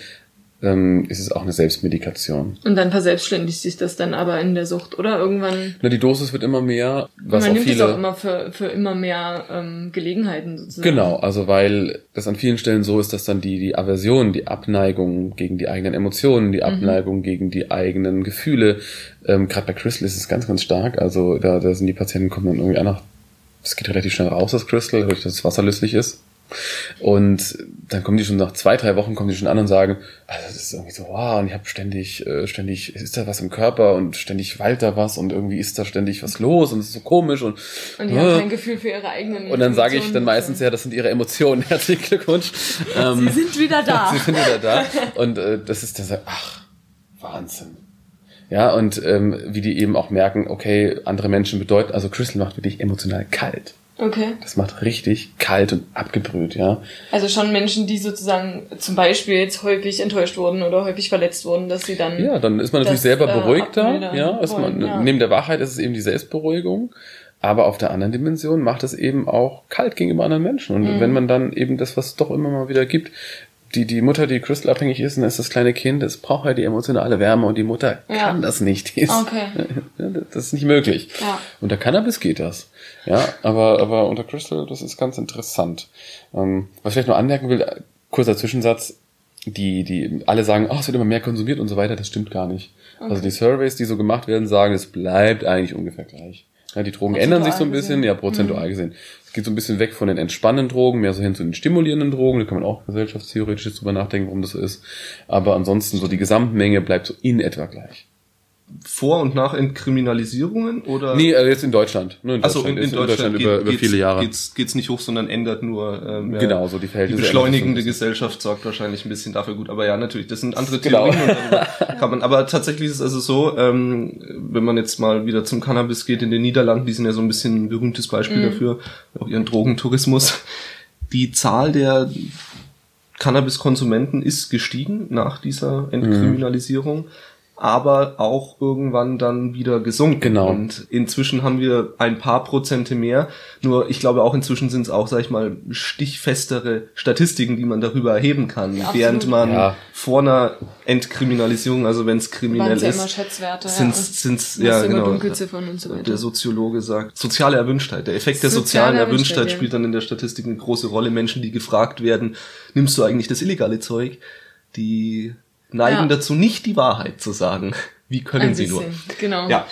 Speaker 5: ähm, ist es auch eine Selbstmedikation.
Speaker 2: Und dann verselbstständigt sich das dann aber in der Sucht, oder? Irgendwann.
Speaker 5: Ne, die Dosis wird immer mehr, was
Speaker 2: man
Speaker 5: auch
Speaker 2: nimmt
Speaker 5: viele.
Speaker 2: es auch immer für, für immer mehr ähm, Gelegenheiten sozusagen.
Speaker 5: Genau, also weil das an vielen Stellen so ist, dass dann die, die Aversion, die Abneigung gegen die eigenen Emotionen, die Abneigung gegen die eigenen Gefühle, ähm, gerade bei Crystal ist es ganz, ganz stark. Also da, da sind die Patienten kommen dann irgendwie einfach, es geht relativ schnell raus, das Crystal, dadurch, dass es wasserlöslich ist. Und dann kommen die schon nach zwei, drei Wochen kommen die schon an und sagen, also das ist irgendwie so, wow, und ich habe ständig, äh, ständig, ist da was im Körper und ständig wallt da was und irgendwie ist da ständig was los und es ist so komisch und,
Speaker 2: Und die
Speaker 5: äh,
Speaker 2: haben kein Gefühl für ihre eigenen
Speaker 5: und dann sage ich dann meistens, ja, das sind ihre Emotionen. Herzlichen Glückwunsch. Ähm,
Speaker 2: Sie sind wieder da.
Speaker 5: Sie sind wieder da. Und äh, das ist das, ach, Wahnsinn. Ja, und ähm, wie die eben auch merken, okay, andere Menschen bedeuten, also Crystal macht wirklich emotional kalt.
Speaker 2: Okay.
Speaker 5: Das macht richtig kalt und abgebrüht, ja.
Speaker 2: Also schon Menschen, die sozusagen zum Beispiel jetzt häufig enttäuscht wurden oder häufig verletzt wurden, dass sie dann.
Speaker 5: Ja, dann ist man natürlich
Speaker 2: Das,
Speaker 5: selber
Speaker 2: äh,
Speaker 5: beruhigter.
Speaker 2: abmildern
Speaker 5: Ja, ist man,
Speaker 2: wollen, ja.
Speaker 5: Neben der Wahrheit ist es eben die Selbstberuhigung. Aber auf der anderen Dimension macht es eben auch kalt gegenüber anderen Menschen. Und
Speaker 2: Mhm.
Speaker 5: wenn man dann eben das, was es doch immer mal wieder gibt, die, die Mutter, die Crystal abhängig ist, und das ist das kleine Kind, es braucht halt die emotionale Wärme und die Mutter
Speaker 2: Ja.
Speaker 5: kann das nicht. Ist,
Speaker 2: Okay.
Speaker 5: Das ist nicht möglich.
Speaker 2: Ja.
Speaker 5: Unter Cannabis geht das. Ja, aber, aber unter Crystal, das ist ganz interessant. Ähm, was ich vielleicht noch anmerken will, kurzer Zwischensatz, die, die alle sagen, oh, es wird immer mehr konsumiert und so weiter, das stimmt gar nicht. Also die Surveys, die so gemacht werden, sagen, es bleibt eigentlich ungefähr gleich. Ja, die Drogen ändern sich so ein bisschen,
Speaker 2: gesehen.
Speaker 5: ja, prozentual gesehen. Es geht so ein bisschen weg von den entspannenden Drogen, mehr so hin zu den stimulierenden Drogen. Da kann man auch gesellschaftstheoretisch drüber nachdenken, warum das so ist. Aber ansonsten so die Gesamtmenge bleibt so in etwa gleich.
Speaker 4: Vor- und Nachenkriminalisierungen oder?
Speaker 5: Nee, äh, jetzt in Deutschland. Nur in Deutschland.
Speaker 4: in, in
Speaker 5: Jetzt
Speaker 4: Deutschland, geht,
Speaker 5: über, viele Jahre.
Speaker 4: Geht's, geht's nicht hoch, sondern ändert nur. Ähm, ja,
Speaker 5: Genau, so die
Speaker 4: Die
Speaker 5: Verhältnisse.
Speaker 4: beschleunigende
Speaker 5: so ein
Speaker 4: Gesellschaft sorgt wahrscheinlich ein bisschen dafür gut. Aber ja, natürlich, das sind andere
Speaker 5: Genau.
Speaker 4: Theorien. Und darüber kann man, aber tatsächlich ist es also so, ähm, wenn man jetzt mal wieder zum Cannabis geht in den Niederlanden, die sind ja so ein bisschen ein berühmtes Beispiel dafür, auch ihren Drogentourismus. Die Zahl der Cannabiskonsumenten ist gestiegen nach dieser Entkriminalisierung. Aber auch irgendwann dann wieder gesunken.
Speaker 5: Genau.
Speaker 4: Und inzwischen haben wir ein paar Prozente mehr. Nur ich glaube auch inzwischen sind es auch, sag ich mal, stichfestere Statistiken, die man darüber erheben kann.
Speaker 2: Absolut.
Speaker 4: Während man
Speaker 5: Ja.
Speaker 4: vor einer Entkriminalisierung, also wenn es kriminell
Speaker 2: ja
Speaker 4: ist,
Speaker 2: Schätzwerte.
Speaker 4: sind
Speaker 2: ja.
Speaker 4: sind's,
Speaker 2: Und
Speaker 4: ja
Speaker 2: immer
Speaker 4: genau.
Speaker 2: So.
Speaker 4: Der Soziologe sagt, soziale Erwünschtheit. Der Effekt der
Speaker 2: Soziale
Speaker 4: sozialen
Speaker 2: Erwünschtheit,
Speaker 4: Erwünschtheit
Speaker 2: ja.
Speaker 4: spielt dann in der Statistik eine große Rolle. Menschen, die gefragt werden, nimmst du eigentlich das illegale Zeug? Die neigen
Speaker 2: Ja.
Speaker 4: dazu, nicht die Wahrheit zu sagen. Wie können
Speaker 2: Ein
Speaker 4: sie
Speaker 2: bisschen,
Speaker 4: nur?
Speaker 2: genau.
Speaker 4: Ja.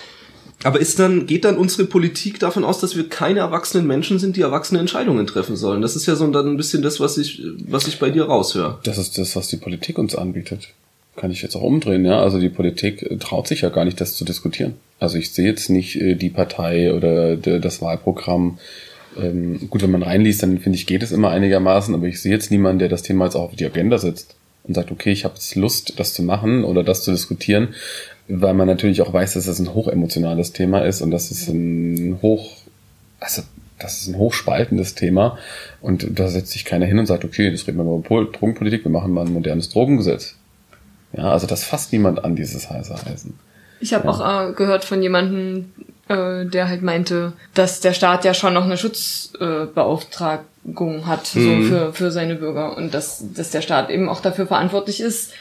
Speaker 4: Aber ist dann, geht dann unsere Politik davon aus, dass wir keine erwachsenen Menschen sind, die erwachsene Entscheidungen treffen sollen? Das ist ja so dann ein bisschen das, was ich, was ich bei dir raushöre.
Speaker 5: Das ist das, was die Politik uns anbietet. Kann ich jetzt auch umdrehen, ja. Also die Politik äh, traut sich ja gar nicht, das zu diskutieren. Also ich sehe jetzt nicht äh, die Partei oder de- das Wahlprogramm. Ähm, gut, wenn man reinliest, dann finde ich, geht es immer einigermaßen, aber ich sehe jetzt niemanden, der das Thema jetzt auch auf die Agenda setzt und sagt, okay, ich habe jetzt Lust, das zu machen oder das zu diskutieren, weil man natürlich auch weiß, dass das ein hochemotionales Thema ist und dass es ein hoch, also das ist ein hochspaltendes Thema und da setzt sich keiner hin und sagt, okay, das reden wir mal über Pol- Drogenpolitik, wir machen mal ein modernes Drogengesetz. Ja, also das fasst niemand an, dieses heiße Eisen.
Speaker 2: Ich habe auch äh, gehört von jemandem, äh, der halt meinte, dass der Staat ja schon noch eine Schutzbeauftragung hat so für, für seine Bürger und dass, dass der Staat eben auch dafür verantwortlich ist,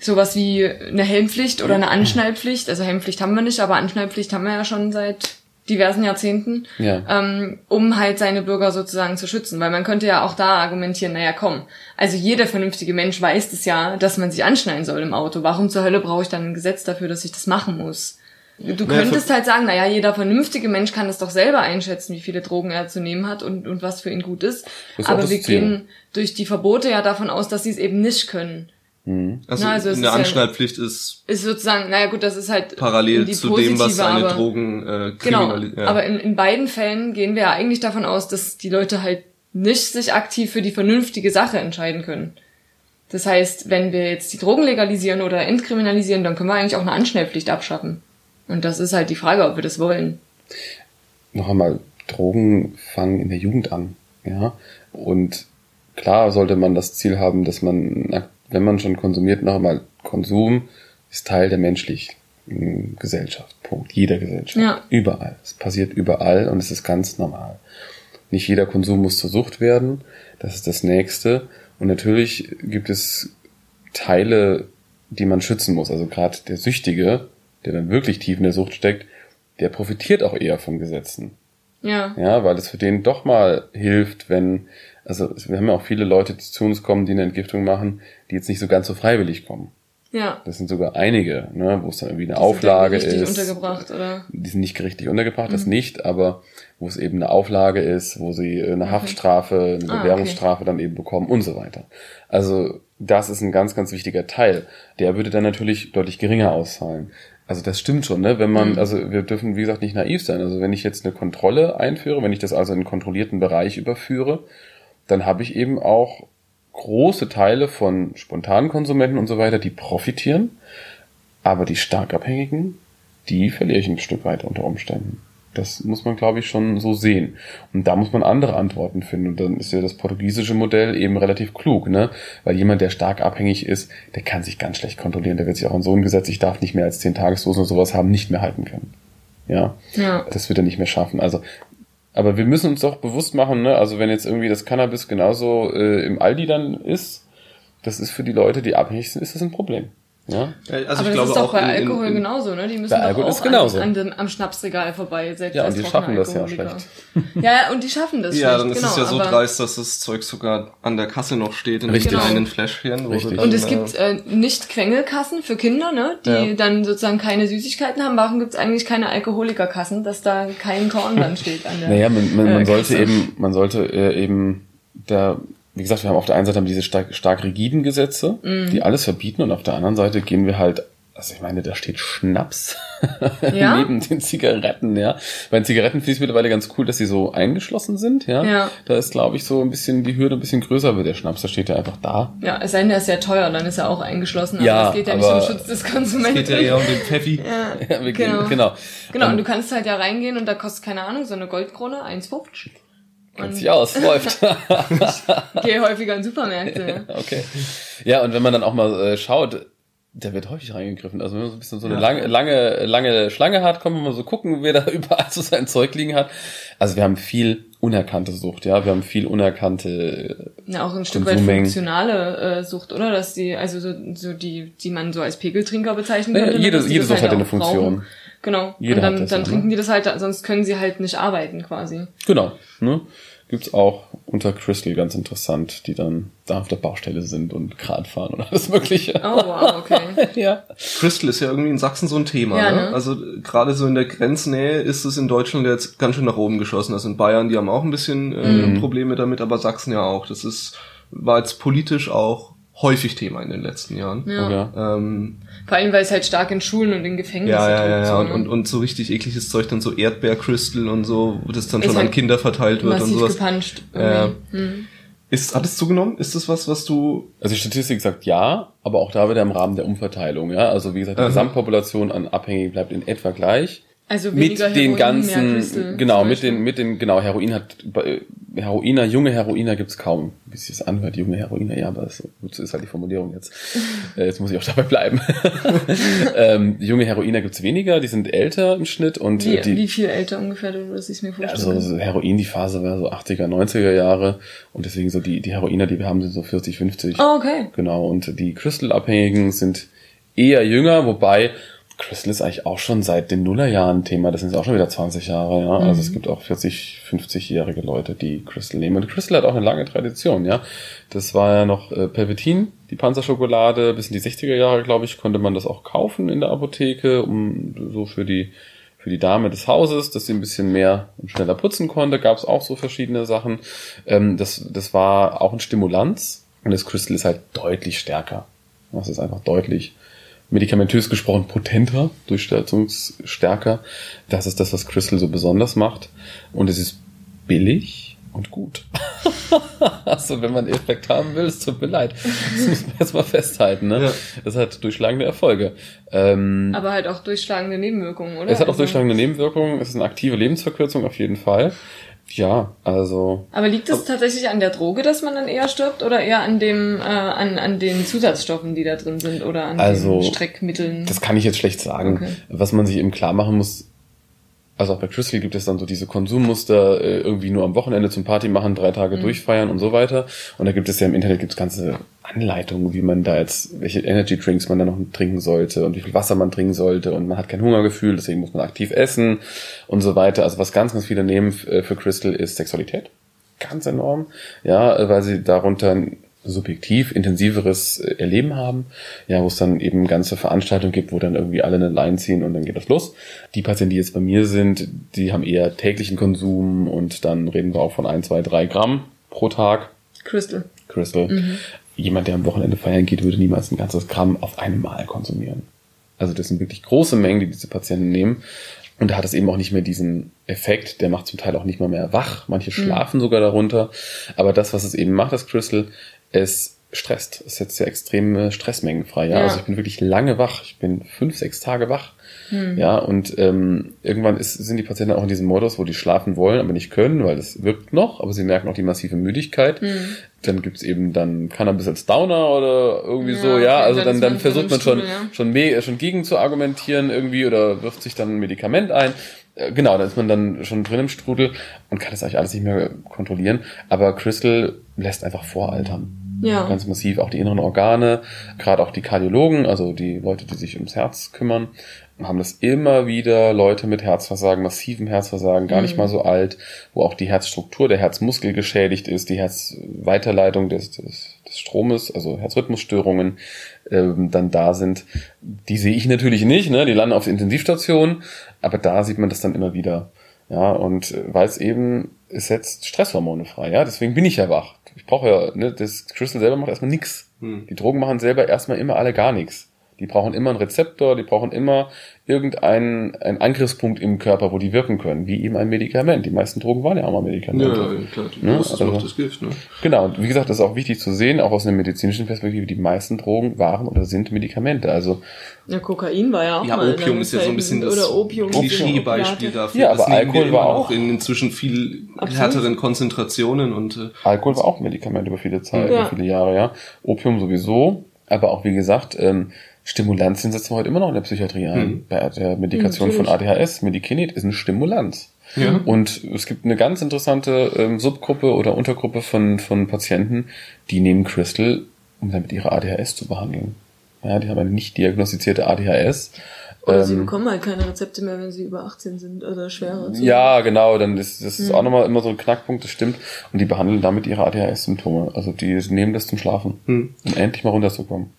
Speaker 2: sowas wie eine Helmpflicht oder eine Anschnallpflicht, also Helmpflicht haben wir nicht, aber Anschnallpflicht haben wir ja schon seit diversen Jahrzehnten,
Speaker 5: Ja.
Speaker 2: ähm, um halt seine Bürger sozusagen zu schützen. Weil man könnte ja auch da argumentieren, naja komm, also jeder vernünftige Mensch weiß es ja, dass man sich anschnallen soll im Auto. Warum zur Hölle brauche ich dann ein Gesetz dafür, dass ich das machen muss? Du könntest halt sagen, naja, jeder vernünftige Mensch kann es doch selber einschätzen, wie viele Drogen er zu nehmen hat und, und was für ihn gut ist.
Speaker 5: Ist
Speaker 2: Aber wir
Speaker 5: Ziel.
Speaker 2: gehen durch die Verbote ja davon aus, dass sie es eben nicht können.
Speaker 4: Also,
Speaker 2: Na, also es
Speaker 4: eine
Speaker 2: ist ja-
Speaker 4: Anschnallpflicht ist
Speaker 2: Ist sozusagen, naja gut, das ist halt
Speaker 4: parallel
Speaker 2: die
Speaker 4: zu dem, was
Speaker 2: positive,
Speaker 4: eine
Speaker 2: aber-
Speaker 4: Drogen äh,
Speaker 2: Genau,
Speaker 4: ja.
Speaker 2: aber in, in beiden Fällen gehen wir ja eigentlich davon aus, dass die Leute halt nicht sich aktiv für die vernünftige Sache entscheiden können. Das heißt, wenn wir jetzt die Drogen legalisieren oder entkriminalisieren, dann können wir eigentlich auch eine Anschnellpflicht abschaffen. Und das ist halt die Frage, ob wir das wollen.
Speaker 5: noch einmal, Drogen fangen in der Jugend an. Ja. Und klar sollte man das Ziel haben, dass man, wenn man schon konsumiert, noch einmal Konsum ist Teil der menschlichen Gesellschaft. Punkt. Jeder Gesellschaft.
Speaker 2: Ja.
Speaker 5: Überall. Es passiert überall und es ist ganz normal. Nicht jeder Konsum muss zur Sucht werden. Das ist das nächste. Und natürlich gibt es Teile, die man schützen muss. Also gerade der Süchtige, der dann wirklich tief in der Sucht steckt, der profitiert auch eher von Gesetzen.
Speaker 2: Ja.
Speaker 5: Ja, weil es für den doch mal hilft, wenn, also wir haben ja auch viele Leute, die zu uns kommen, die eine Entgiftung machen, die jetzt nicht so ganz so freiwillig kommen.
Speaker 2: Ja.
Speaker 5: Das sind sogar einige, ne, wo es dann irgendwie eine
Speaker 2: Die sind
Speaker 5: Auflage
Speaker 2: richtig
Speaker 5: ist.
Speaker 2: untergebracht, oder?
Speaker 5: Die sind nicht richtig untergebracht,
Speaker 2: Mhm.
Speaker 5: das nicht, aber wo es eben eine Auflage ist, wo sie eine Haftstrafe, eine
Speaker 2: Ah,
Speaker 5: Bewährungsstrafe dann eben bekommen und so weiter. Also das ist ein ganz, ganz wichtiger Teil. Der würde dann natürlich deutlich geringer ausfallen. Also das stimmt schon, ne? Wenn
Speaker 2: Mhm.
Speaker 5: man, also wir dürfen, wie gesagt, nicht naiv sein. Also wenn ich jetzt eine Kontrolle einführe, wenn ich das also in einen kontrollierten Bereich überführe, dann habe ich eben auch große Teile von spontanen Konsumenten und so weiter, die profitieren, aber die stark Abhängigen, die verliere ich ein Stück weit unter Umständen. Das muss man, glaube ich, schon so sehen. Und da muss man andere Antworten finden. Und dann ist ja das portugiesische Modell eben relativ klug, ne? Weil jemand, der stark abhängig ist, der kann sich ganz schlecht kontrollieren. Der wird sich auch in so einem Gesetz, ich darf nicht mehr als zehn Tagesdosen oder sowas haben, nicht mehr halten können. Ja.
Speaker 2: Ja.
Speaker 5: Das wird er nicht mehr schaffen. Also, aber wir müssen uns doch bewusst machen, ne? Also wenn jetzt irgendwie das Cannabis genauso äh, im Aldi dann ist, das ist für die Leute, die abhängig sind, ist das ein Problem. Ja.
Speaker 4: also
Speaker 2: aber
Speaker 4: ich
Speaker 2: das
Speaker 4: glaube
Speaker 2: ist doch
Speaker 4: auch
Speaker 2: bei
Speaker 4: in- in-
Speaker 2: Alkohol
Speaker 4: in-
Speaker 2: genauso, ne? Die müssen doch
Speaker 5: Alkohol
Speaker 2: auch. An, an dem, am Schnapsregal vorbei. Selbst
Speaker 5: Ja, und
Speaker 2: als
Speaker 5: die schaffen das ja schlecht.
Speaker 2: Ja, ja, und die schaffen das
Speaker 4: Ja,
Speaker 2: schlecht,
Speaker 4: dann ist
Speaker 2: genau,
Speaker 4: es ja so dreist, dass das Zeug sogar an der Kasse noch steht in
Speaker 5: Richtig.
Speaker 4: einem kleinen
Speaker 2: Genau.
Speaker 4: Fläschchen.
Speaker 5: Richtig.
Speaker 2: Und es
Speaker 4: äh,
Speaker 2: gibt äh, nicht Quengelkassen für Kinder, ne, die
Speaker 4: Ja.
Speaker 2: dann sozusagen keine Süßigkeiten haben. Warum gibt's eigentlich keine Alkoholikerkassen, dass da kein Korn dann steht an der
Speaker 5: Naja, man, man, man
Speaker 2: äh,
Speaker 5: sollte
Speaker 2: Kasse?
Speaker 5: eben, man sollte äh, eben da, wie gesagt, wir haben auf der einen Seite haben diese stark, stark rigiden Gesetze,
Speaker 2: Mhm.
Speaker 5: die alles verbieten und auf der anderen Seite gehen wir halt, also ich meine, da steht Schnaps
Speaker 2: Ja?
Speaker 5: neben den Zigaretten, ja. Bei den Zigaretten finde ich es mittlerweile ganz cool, dass sie so eingeschlossen sind, ja.
Speaker 2: Ja.
Speaker 5: Da ist, glaube ich, so ein bisschen die Hürde ein bisschen größer wird der Schnaps, da steht ja einfach da.
Speaker 2: Ja, es sei denn, der ist sehr teuer, dann ist er auch eingeschlossen. Aber
Speaker 5: Ja,
Speaker 2: es geht ja nicht um Schutz des Konsumenten.
Speaker 4: geht ja eher um den Pfeffi.
Speaker 2: ja,
Speaker 5: Ja, wir gehen,
Speaker 2: genau.
Speaker 5: genau.
Speaker 2: Genau,
Speaker 5: Ähm,
Speaker 2: und du kannst halt ja reingehen und da kostet, keine Ahnung, so eine Goldkrone, 1,50.
Speaker 5: Kennt sich aus, läuft.
Speaker 2: Gehe häufiger in Supermärkte.
Speaker 5: okay. Ja, und wenn man dann auch mal äh, schaut, da wird häufig reingegriffen. Also wenn man so ein bisschen so eine lange, lange, lange Schlange hat, kann man mal so gucken, wer da überall so sein Zeug liegen hat. Also wir haben viel unerkannte Sucht, ja. Wir haben viel unerkannte
Speaker 2: Ja, auch ein Stück weit funktionale äh, Sucht, oder? Dass die, also so, so die, die man so als Pegeltrinker bezeichnen
Speaker 5: Ja,
Speaker 2: könnte. ne?
Speaker 5: jede- jede Sucht hat
Speaker 2: auch
Speaker 5: eine Funktion.
Speaker 2: brauchen. Genau.
Speaker 5: Jeder
Speaker 2: und dann,
Speaker 5: hat das
Speaker 2: dann
Speaker 5: ja, ne?
Speaker 2: trinken die das halt, sonst können sie halt nicht arbeiten quasi.
Speaker 5: Genau. Ne? Gibt's auch unter Crystal ganz interessant, die dann da auf der Baustelle sind und Kran fahren und alles mögliche.
Speaker 2: Oh wow, okay.
Speaker 5: Ja.
Speaker 4: Crystal ist ja irgendwie in Sachsen so ein Thema.
Speaker 2: Ja,
Speaker 4: ne?
Speaker 2: ne?
Speaker 4: Also gerade so in der Grenznähe ist es in Deutschland jetzt ganz schön nach oben geschossen. Also in Bayern, die haben auch ein bisschen äh,
Speaker 2: Mhm.
Speaker 4: Probleme damit, aber Sachsen ja auch. Das ist war jetzt politisch auch häufig Thema in den letzten Jahren.
Speaker 2: Ja.
Speaker 5: Ja.
Speaker 4: Ähm,
Speaker 2: Vor allem, weil es halt stark in Schulen und in Gefängnissen
Speaker 4: ja, ja, ja,
Speaker 2: drückt,
Speaker 4: ja.
Speaker 2: so,
Speaker 4: Und,
Speaker 2: ne?
Speaker 4: und, und so richtig ekliges Zeug, dann so Erdbeercrystal und so, wo das dann
Speaker 2: Ist
Speaker 4: schon an
Speaker 2: halt
Speaker 4: Kinder verteilt wird und
Speaker 2: massiv
Speaker 4: sowas.
Speaker 2: gepanscht.
Speaker 4: Ja.
Speaker 2: irgendwie. Hm.
Speaker 4: Ist, hat es zugenommen? Ist das was, was du
Speaker 5: Also die Statistik sagt ja, aber auch da wieder im Rahmen der Umverteilung, ja. Also wie gesagt, die
Speaker 4: Aha.
Speaker 5: Gesamtpopulation an Abhängigen bleibt in etwa gleich.
Speaker 2: Also
Speaker 5: mit den
Speaker 2: Heroin, mehr
Speaker 5: ganzen, genau, mit den, mit den, genau, Heroin hat, bei- Heroiner, junge Heroiner gibt's kaum. Wie sich das anhört, junge Heroiner, ja, aber so, so ist halt die Formulierung jetzt. Äh, jetzt muss ich auch dabei bleiben. ähm, junge Heroiner gibt's weniger, die sind älter im Schnitt und
Speaker 2: Wie,
Speaker 5: äh, die,
Speaker 2: wie viel älter ungefähr, du dass ich mir vorstellen
Speaker 5: also so Heroin, die Phase war so 80er, 90er Jahre und deswegen so die, die Heroiner, die wir haben, sind so 40, 50.
Speaker 2: Oh, okay.
Speaker 5: Genau, und die Crystal-Abhängigen sind eher jünger, wobei Crystal ist eigentlich auch schon seit den Nullerjahren Thema. Das sind jetzt auch schon wieder 20 Jahre, ja. Also es gibt auch 40, 50-jährige Leute, die Crystal nehmen. Und Crystal hat auch eine lange Tradition, ja. Das war ja noch äh, Pervitin, die Panzerschokolade. Bis in die 60er Jahre, glaube ich, konnte man das auch kaufen in der Apotheke, um so für die für die Dame des Hauses, dass sie ein bisschen mehr und schneller putzen konnte, gab es auch so verschiedene Sachen. Ähm, das, das war auch ein Stimulanz und das Crystal ist halt deutlich stärker. Das ist einfach deutlich medikamentös gesprochen potenter, durchstaltungsstärker. Das ist das, was Crystal so besonders macht. Und es ist billig und gut. also wenn man einen Effekt haben will, es tut mir leid. Das muss man jetzt mal festhalten. Ne?
Speaker 4: Ja.
Speaker 5: Das hat durchschlagende Erfolge. Ähm,
Speaker 2: Aber halt auch durchschlagende Nebenwirkungen, oder?
Speaker 5: es hat auch
Speaker 2: Also-
Speaker 5: durchschlagende Nebenwirkungen. Es ist eine aktive Lebensverkürzung auf jeden Fall. Ja, also
Speaker 2: Aber liegt es tatsächlich an der Droge, dass man dann eher stirbt oder eher an dem, äh, an, an den Zusatzstoffen, die da drin sind oder an
Speaker 5: Also,
Speaker 2: den Streckmitteln?
Speaker 5: Das kann ich jetzt schlecht sagen.
Speaker 2: Okay.
Speaker 5: Was man sich eben klar machen muss, also auch bei Crystal gibt es dann so diese Konsummuster, äh, irgendwie nur am Wochenende zum Party machen, drei Tage
Speaker 2: Mhm.
Speaker 5: durchfeiern und so weiter. Und da gibt es ja im Internet gibt's ganze Anleitungen, wie man da jetzt, welche Energy Drinks man da noch trinken sollte und wie viel Wasser man trinken sollte und man hat kein Hungergefühl, deswegen muss man aktiv essen und so weiter. Also was ganz, ganz viele nehmen äh, für Crystal ist Sexualität. Ganz enorm. Ja, äh, weil sie darunter ein subjektiv intensiveres äh, Erleben haben, ja, wo es dann eben ganze Veranstaltungen gibt, wo dann irgendwie alle eine Line ziehen und dann geht das los. Die Patienten, die jetzt bei mir sind, die haben eher täglichen Konsum und dann reden wir auch von ein, zwei, drei Gramm pro Tag.
Speaker 2: Crystal.
Speaker 5: Crystal. Jemand, der am Wochenende feiern geht, würde niemals ein ganzes Gramm auf einem Mal konsumieren. Also das sind wirklich große Mengen, die diese Patienten nehmen. Und da hat es eben auch nicht mehr diesen Effekt, der macht zum Teil auch nicht mal mehr wach. Manche schlafen sogar darunter. Aber das, was es eben macht, das Crystal, es stresst. Es setzt ja extreme Stressmengen frei. Ja?
Speaker 2: Ja.
Speaker 5: Also ich bin wirklich lange wach. Ich bin fünf, sechs Tage wach. Ja, und ähm, irgendwann ist, sind die Patienten auch in diesem Modus, wo die schlafen wollen, aber nicht können, weil es wirkt noch, aber sie merken auch die massive Müdigkeit. Dann gibt's eben dann Cannabis als Downer oder irgendwie
Speaker 2: Ja,
Speaker 5: so,
Speaker 2: okay,
Speaker 5: ja. Also
Speaker 2: dann
Speaker 5: dann,
Speaker 2: ist
Speaker 5: dann versucht man schon,
Speaker 2: ja.
Speaker 5: schon, me schon gegen zu argumentieren irgendwie oder wirft sich dann ein Medikament ein. Äh, Genau, da ist man dann schon drin im Strudel und kann das eigentlich alles nicht mehr kontrollieren. Aber Crystal lässt einfach voraltern.
Speaker 2: Ja.
Speaker 5: Ganz massiv. Auch die inneren Organe, gerade auch die Kardiologen, also die Leute, die sich ums Herz kümmern, haben das immer wieder Leute mit Herzversagen, massivem Herzversagen, gar nicht mal so alt, wo auch die Herzstruktur, der Herzmuskel geschädigt ist, die Herzweiterleitung des, des, des Stromes, also Herzrhythmusstörungen, ähm, dann da sind. Die sehe ich natürlich nicht, ne? die landen auf der Intensivstation, aber da sieht man das dann immer wieder. Ja, und äh, weil es eben, es setzt Stresshormone frei, ja, deswegen bin ich ja wach. Ich brauche ja, ne, das Crystal selber macht erstmal nix. Die Drogen machen selber erstmal immer alle gar nichts. Die brauchen immer einen Rezeptor, die brauchen immer irgendeinen einen Angriffspunkt im Körper, wo die wirken können, wie eben ein Medikament. Die meisten Drogen waren ja auch mal Medikamente.
Speaker 4: Ja, ja, klar. Die
Speaker 5: Ne?
Speaker 4: Dosis
Speaker 5: Also-
Speaker 4: das Gift, ne?
Speaker 5: Genau, und wie gesagt, das ist auch wichtig zu sehen, auch aus einer medizinischen Perspektive, die meisten Drogen waren oder sind Medikamente. Also
Speaker 2: Ja, Kokain war ja auch
Speaker 4: Ja,
Speaker 2: mal
Speaker 4: Opium ist ja so ein bisschen das
Speaker 2: oder Opium
Speaker 4: Klischeebeispiel dafür.
Speaker 5: Ja,
Speaker 4: Das
Speaker 5: aber
Speaker 4: wir
Speaker 5: Alkohol war
Speaker 4: auch
Speaker 5: auch-
Speaker 4: in inzwischen viel
Speaker 2: Absolut.
Speaker 4: härteren Konzentrationen und äh,
Speaker 5: Alkohol war auch ein Medikament über viele Zeit,
Speaker 2: Ja.
Speaker 5: über viele Jahre, ja. Opium sowieso, aber auch wie gesagt, ähm, Stimulantien setzen wir heute immer noch in der Psychiatrie ein. Bei der Medikation von
Speaker 2: Natürlich.
Speaker 5: ADHS, Medikinet ist ein Stimulanz.
Speaker 4: Ja.
Speaker 5: Und es gibt eine ganz interessante ähm, Subgruppe oder Untergruppe von, von Patienten, die nehmen Crystal, um damit ihre ADHS zu behandeln. Ja, die haben eine nicht diagnostizierte ADHS.
Speaker 2: Oder sie
Speaker 5: Ähm,
Speaker 2: bekommen halt keine Rezepte mehr, wenn sie über 18 sind oder schwerer. zu-
Speaker 5: Ja, genau, dann ist das ist auch nochmal immer so ein Knackpunkt, das stimmt. Und die behandeln damit ihre ADHS-Symptome. Also die nehmen das zum Schlafen,
Speaker 4: Hm.
Speaker 5: um endlich mal runterzukommen.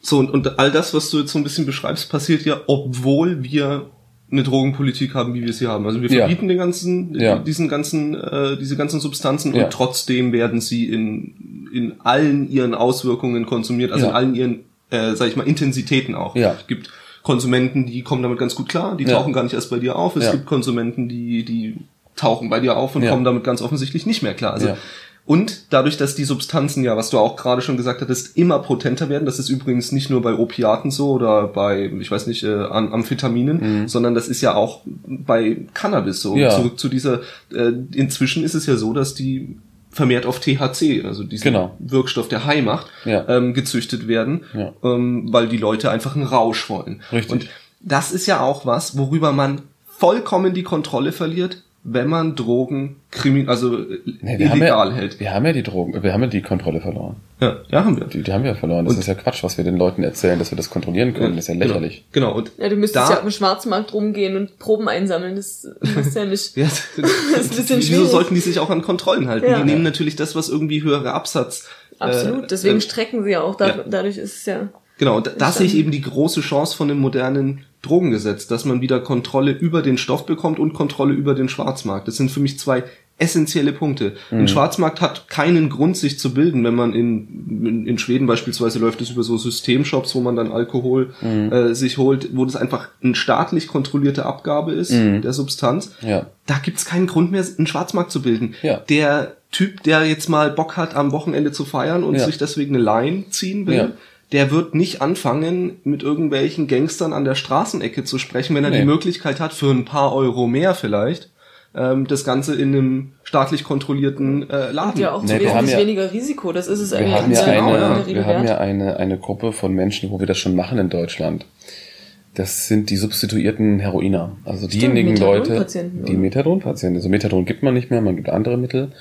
Speaker 4: So und, und all das, was du jetzt so ein bisschen beschreibst, passiert ja, obwohl wir eine Drogenpolitik haben, wie wir sie haben. Also wir
Speaker 5: Ja.
Speaker 4: verbieten den ganzen,
Speaker 5: Ja.
Speaker 4: diesen ganzen, äh, diese ganzen Substanzen
Speaker 5: Ja.
Speaker 4: und trotzdem werden sie in, in allen ihren Auswirkungen konsumiert, also
Speaker 5: Ja.
Speaker 4: in allen ihren, äh, sag ich mal, Intensitäten auch.
Speaker 5: Ja.
Speaker 4: Es gibt Konsumenten, die kommen damit ganz gut klar, die
Speaker 5: Ja.
Speaker 4: tauchen gar nicht erst bei dir auf. Es
Speaker 5: Ja.
Speaker 4: gibt Konsumenten, die, die tauchen bei dir auf und
Speaker 5: Ja.
Speaker 4: kommen damit ganz offensichtlich nicht mehr klar. Also
Speaker 5: Ja.
Speaker 4: Und dadurch, dass die Substanzen ja, was du auch gerade schon gesagt hattest, immer potenter werden, das ist übrigens nicht nur bei Opiaten so oder bei, ich weiß nicht, äh, Am- Amphetaminen, sondern das ist ja auch bei Cannabis so.
Speaker 5: Mhm. Ja.
Speaker 4: Zurück zu dieser, äh, inzwischen ist es ja so, dass die vermehrt auf THC, also diesen
Speaker 5: Genau.
Speaker 4: Wirkstoff, der High macht,
Speaker 5: Ja.
Speaker 4: ähm, gezüchtet werden,
Speaker 5: Ja.
Speaker 4: ähm, weil die Leute einfach einen Rausch wollen.
Speaker 5: Richtig.
Speaker 4: Und das ist ja auch was, worüber man vollkommen die Kontrolle verliert, wenn man Drogen krimin also äh,
Speaker 5: Nee, wir, haben
Speaker 4: illegal
Speaker 5: ja,
Speaker 4: hält.
Speaker 5: wir haben ja die Drogen, wir haben ja die Kontrolle verloren.
Speaker 4: Ja, ja, haben wir.
Speaker 5: Die, die haben wir verloren. Das
Speaker 4: Und-
Speaker 5: ist ja Quatsch, was wir den Leuten erzählen, dass wir das kontrollieren können. Das ist ja lächerlich.
Speaker 4: Genau. genau. Und
Speaker 2: Ja, du müsstest
Speaker 4: da,
Speaker 2: ja auf dem Schwarzmarkt rumgehen und Proben einsammeln. Das du ja nicht.
Speaker 4: Ja,
Speaker 2: ist ein bisschen
Speaker 4: Wieso
Speaker 2: schwierig.
Speaker 4: sollten die sich auch an Kontrollen halten?
Speaker 2: Ja.
Speaker 4: Die nehmen natürlich das, was irgendwie höhere Absatz.
Speaker 2: Absolut.
Speaker 4: äh,
Speaker 2: Deswegen
Speaker 4: äh,
Speaker 2: strecken sie ja auch. Da,
Speaker 4: ja.
Speaker 2: Dadurch ist es ja.
Speaker 4: Genau, und da, da sehe ich eben die große Chance von dem modernen Drogengesetz, dass man wieder Kontrolle über den Stoff bekommt und Kontrolle über den Schwarzmarkt. Das sind für mich zwei essentielle Punkte.
Speaker 5: Mhm.
Speaker 4: Ein Schwarzmarkt hat keinen Grund, sich zu bilden, wenn man in, in, in Schweden beispielsweise läuft es über so Systemshops, wo man dann Alkohol
Speaker 5: Mhm.
Speaker 4: äh, sich holt, wo das einfach eine staatlich kontrollierte Abgabe ist der Substanz.
Speaker 5: Mhm. Ja.
Speaker 4: Da gibt's keinen Grund mehr, einen Schwarzmarkt zu bilden.
Speaker 5: Ja.
Speaker 4: Der Typ, der jetzt mal Bock hat, am Wochenende zu feiern und
Speaker 5: Ja.
Speaker 4: sich deswegen eine Line ziehen will,
Speaker 5: Ja.
Speaker 4: Der wird nicht anfangen, mit irgendwelchen Gangstern an der Straßenecke zu sprechen, wenn er
Speaker 5: Nee.
Speaker 4: die Möglichkeit hat, für ein paar Euro mehr vielleicht, ähm, das Ganze in einem staatlich kontrollierten äh, Laden.
Speaker 2: Hat ja auch
Speaker 5: Nee, haben
Speaker 2: wesentlich
Speaker 5: ja-
Speaker 2: weniger Risiko. Das ist es
Speaker 5: Wir
Speaker 2: eigentlich
Speaker 5: haben ja,
Speaker 4: genau,
Speaker 5: eine,
Speaker 2: Rede
Speaker 5: wir haben ja eine, eine Gruppe von Menschen, wo wir das schon machen in Deutschland. Das sind die substituierten Heroiner. Also diejenigen Leute,
Speaker 2: Methadonpatienten,
Speaker 5: die? Methadonpatienten. Also Methadon gibt man nicht mehr, man gibt andere Mittel,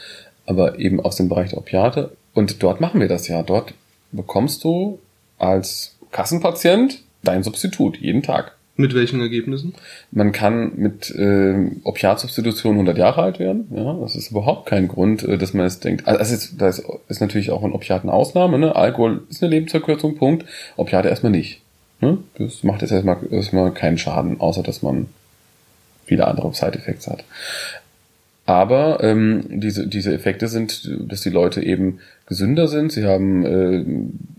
Speaker 5: aber eben aus dem Bereich der Opiate. Und dort machen wir das ja. Dort bekommst du als Kassenpatient dein Substitut jeden Tag.
Speaker 4: Mit welchen Ergebnissen?
Speaker 5: Man kann mit äh, Opiatsubstitution 100 Jahre alt werden. Ja, das ist überhaupt kein Grund, äh, dass man es denkt. Also es ist, da ist, natürlich auch ein Opiaten Ausnahme. Ne? Alkohol ist eine Lebensverkürzung, Punkt. Opiate erstmal nicht. Ne? Das macht jetzt erstmal, erstmal keinen Schaden, außer dass man viele andere Side-Effects hat. Aber ähm, diese, diese Effekte sind, dass die Leute eben gesünder sind. Sie haben äh,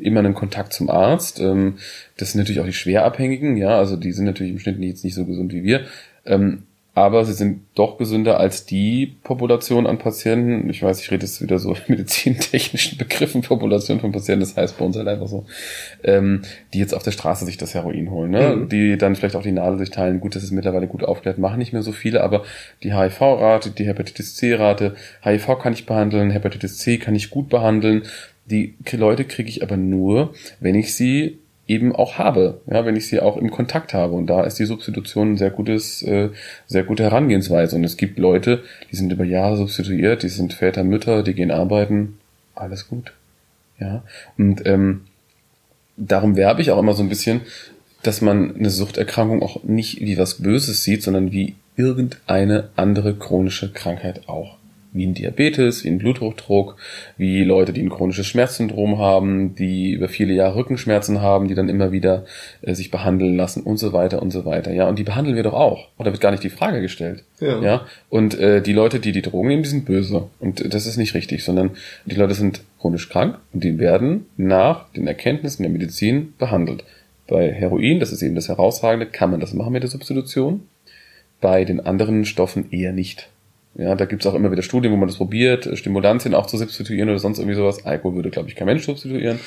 Speaker 5: immer einen Kontakt zum Arzt. Ähm, das sind natürlich auch die Schwerabhängigen, ja, also die sind natürlich im Schnitt jetzt nicht so gesund wie wir. Ähm, aber sie sind doch gesünder als die Population an Patienten. Ich weiß, ich rede jetzt wieder so medizintechnischen Begriffen, Population von Patienten, das heißt bei uns halt einfach so, ähm, die jetzt auf der Straße sich das Heroin holen, ne?
Speaker 4: Mhm.
Speaker 5: die dann vielleicht auch die Nadel sich teilen. Gut, das ist mittlerweile gut aufgeklärt, machen nicht mehr so viele, aber die HIV-Rate, die Hepatitis C-Rate, HIV kann ich behandeln, Hepatitis C kann ich gut behandeln. Die Leute kriege ich aber nur, wenn ich sie eben auch habe, ja, wenn ich sie auch im Kontakt habe. Und da ist die Substitution ein sehr gutes, äh, sehr gute Herangehensweise. Und es gibt Leute, die sind über Jahre substituiert, die sind Väter, Mütter, die gehen arbeiten, alles gut. Ja. Und ähm, darum werbe ich auch immer so ein bisschen, dass man eine Suchterkrankung auch nicht wie was Böses sieht, sondern wie irgendeine andere chronische Krankheit auch. Wie ein Diabetes, wie ein Bluthochdruck, wie Leute, die ein chronisches Schmerzsyndrom haben, die über viele Jahre Rückenschmerzen haben, die dann immer wieder äh, sich behandeln lassen und so weiter und so weiter. Ja, und die behandeln wir doch auch. Und da wird gar nicht die Frage gestellt.
Speaker 4: Ja.
Speaker 5: ja? Und äh, die Leute, die die Drogen nehmen, die sind böse. Und äh, das ist nicht richtig, sondern die Leute sind chronisch krank und die werden nach den Erkenntnissen der Medizin behandelt. Bei Heroin, das ist eben das Herausragende, kann man das machen mit der Substitution. Bei den anderen Stoffen eher nicht. Ja, da gibt's auch immer wieder Studien, wo man das probiert, Stimulantien auch zu substituieren oder sonst irgendwie sowas. Alkohol würde, glaube ich, kein Mensch substituieren.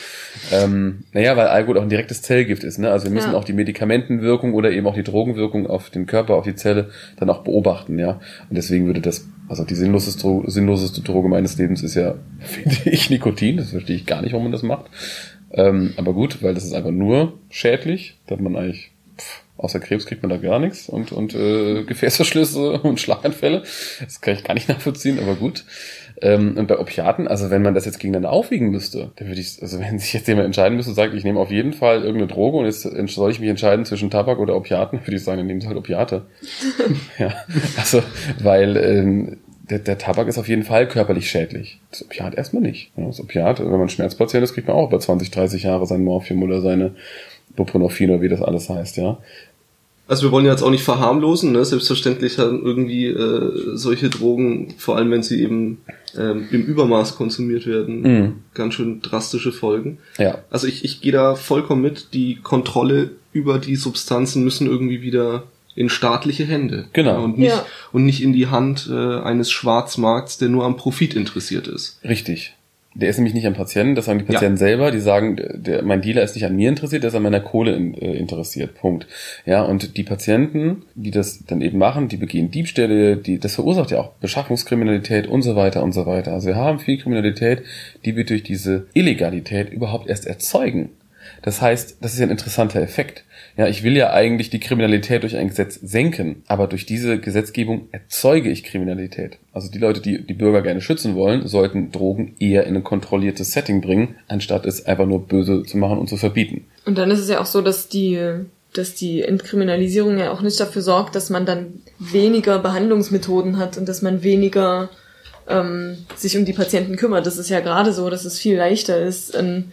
Speaker 5: Ähm, naja, weil Alkohol auch ein direktes Zellgift ist. Ne? Also wir müssen
Speaker 2: Ja.
Speaker 5: auch die Medikamentenwirkung oder eben auch die Drogenwirkung auf den Körper, auf die Zelle dann auch beobachten. Ja, Und deswegen würde das, also die sinnloseste, Dro- sinnloseste Droge meines Lebens ist ja, finde ich, Nikotin. Das verstehe ich gar nicht, warum man das macht. Ähm, aber gut, weil das ist einfach nur schädlich. Da hat man eigentlich, außer Krebs kriegt man da gar nichts und, und äh, Gefäßverschlüsse und Schlaganfälle. Das kann ich gar nicht nachvollziehen, aber gut. Ähm, und bei Opiaten, also wenn man das jetzt gegeneinander aufwiegen müsste, dann würde ich, also wenn sich jetzt jemand entscheiden müsste und sagt, ich nehme auf jeden Fall irgendeine Droge und jetzt soll ich mich entscheiden zwischen Tabak oder Opiaten, würde ich sagen, dann nehmen Sie halt Opiate. ja, also, weil ähm, der, der Tabak ist auf jeden Fall körperlich schädlich. Das Opiat erstmal nicht. Ja, Das Opiat, wenn man Schmerzpatient ist, kriegt man auch über 20, 30 Jahre sein Morphium oder seine Buprenorphin oder wie das alles heißt, ja.
Speaker 4: Also wir wollen ja jetzt auch nicht verharmlosen, ne? Selbstverständlich haben irgendwie äh, solche Drogen, vor allem wenn sie eben ähm, im Übermaß konsumiert werden,
Speaker 5: Mhm.
Speaker 4: ganz schön drastische Folgen.
Speaker 5: Ja.
Speaker 4: Also ich, ich gehe da vollkommen mit. Die Kontrolle über die Substanzen müssen irgendwie wieder in staatliche Hände.
Speaker 5: Genau.
Speaker 4: Und nicht,
Speaker 2: Ja.
Speaker 4: und nicht in die Hand äh, eines Schwarzmarkts, der nur am Profit interessiert ist.
Speaker 5: Richtig. Der ist nämlich nicht am Patienten, das sagen die
Speaker 4: Ja.
Speaker 5: Patienten selber, die sagen, der, mein Dealer ist nicht an mir interessiert, der ist an meiner Kohle in, äh, interessiert. Punkt. Ja, und die Patienten, die das dann eben machen, die begehen Diebstähle, die, das verursacht ja auch Beschaffungskriminalität und so weiter und so weiter. Also wir haben viel Kriminalität, die wir durch diese Illegalität überhaupt erst erzeugen. Das heißt, das ist ja ein interessanter Effekt. Ja, ich will ja eigentlich die Kriminalität durch ein Gesetz senken, aber durch diese Gesetzgebung erzeuge ich Kriminalität. Also die Leute, die die Bürger gerne schützen wollen, sollten Drogen eher in ein kontrolliertes Setting bringen, anstatt es einfach nur böse zu machen und zu verbieten.
Speaker 2: Und dann ist es ja auch so, dass die, dass die Entkriminalisierung ja auch nicht dafür sorgt, dass man dann weniger Behandlungsmethoden hat und dass man weniger ähm, sich um die Patienten kümmert. Das ist ja gerade so, dass es viel leichter ist, ähm,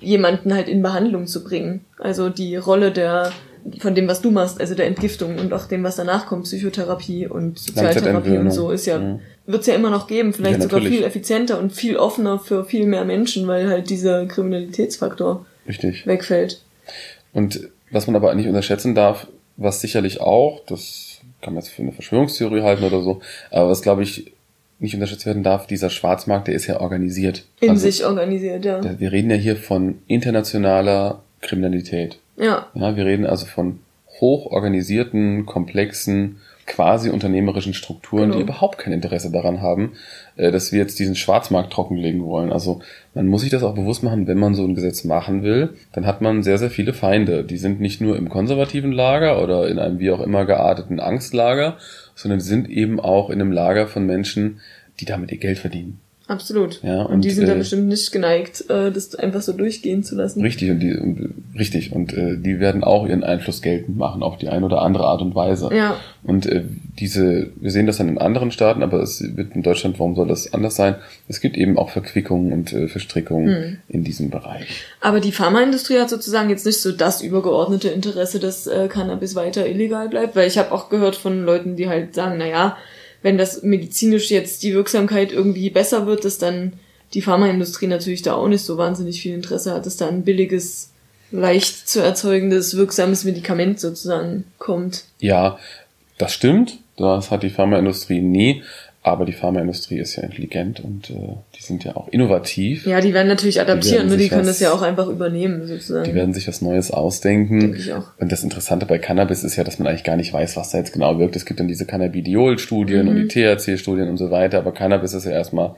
Speaker 2: jemanden halt in Behandlung zu bringen. Also die Rolle der von dem, was du machst, also der Entgiftung und auch dem, was danach kommt, Psychotherapie und Sozialtherapie und so, ist ja,
Speaker 5: Mhm.
Speaker 2: wird's ja immer noch geben, vielleicht
Speaker 5: Ja,
Speaker 2: sogar viel effizienter und viel offener für viel mehr Menschen, weil halt dieser Kriminalitätsfaktor
Speaker 5: Richtig.
Speaker 2: wegfällt.
Speaker 5: Und was man aber nicht unterschätzen darf, was sicherlich auch, das kann man jetzt für eine Verschwörungstheorie halten oder so, aber was glaube ich nicht unterschätzt werden darf, dieser Schwarzmarkt, der ist ja organisiert.
Speaker 2: In
Speaker 5: Also,
Speaker 2: sich organisiert, ja.
Speaker 5: Wir reden ja hier von internationaler Kriminalität.
Speaker 2: Ja,
Speaker 5: Ja, wir reden also von hochorganisierten, komplexen, quasi unternehmerischen Strukturen,
Speaker 2: Genau.
Speaker 5: die überhaupt kein Interesse daran haben, äh, dass wir jetzt diesen Schwarzmarkt trockenlegen wollen. Also man muss sich das auch bewusst machen, wenn man so ein Gesetz machen will, dann hat man sehr, sehr viele Feinde. Die sind nicht nur im konservativen Lager oder in einem wie auch immer gearteten Angstlager, sondern sind eben auch in einem Lager von Menschen, die damit ihr Geld verdienen.
Speaker 2: Absolut.
Speaker 5: Ja,
Speaker 2: und,
Speaker 5: und,
Speaker 2: die sind dann
Speaker 5: äh,
Speaker 2: bestimmt nicht geneigt, äh, das einfach so durchgehen zu lassen.
Speaker 5: Richtig und die und, richtig und äh, die werden auch ihren Einfluss geltend machen auf die eine oder andere Art und Weise.
Speaker 2: Ja.
Speaker 5: Und äh, diese, wir sehen das dann in anderen Staaten, aber es wird in Deutschland, warum soll das anders sein? Es gibt eben auch Verquickungen und äh, Verstrickungen
Speaker 2: Hm.
Speaker 5: in diesem Bereich.
Speaker 2: Aber die Pharmaindustrie hat sozusagen jetzt nicht so das übergeordnete Interesse, dass äh, Cannabis weiter illegal bleibt, weil ich habe auch gehört von Leuten, die halt sagen, na ja, wenn das medizinisch jetzt die Wirksamkeit irgendwie besser wird, dass dann die Pharmaindustrie natürlich da auch nicht so wahnsinnig viel Interesse hat, dass da ein billiges, leicht zu erzeugendes, wirksames Medikament sozusagen kommt.
Speaker 5: Ja, das stimmt. Das hat die Pharmaindustrie nie. Aber die Pharmaindustrie ist ja intelligent und äh, die sind ja auch innovativ.
Speaker 2: Ja, die werden natürlich adaptieren,
Speaker 5: werden
Speaker 2: die
Speaker 5: sich
Speaker 2: können
Speaker 5: was-
Speaker 2: das ja auch einfach übernehmen, sozusagen.
Speaker 5: Die werden sich was Neues ausdenken.
Speaker 2: Denke ich auch.
Speaker 5: Und das Interessante bei Cannabis ist ja, dass man eigentlich gar nicht weiß, was da jetzt genau wirkt. Es gibt dann diese Cannabidiol-Studien
Speaker 2: Mhm.
Speaker 5: und die THC-Studien und so weiter, aber Cannabis ist ja erstmal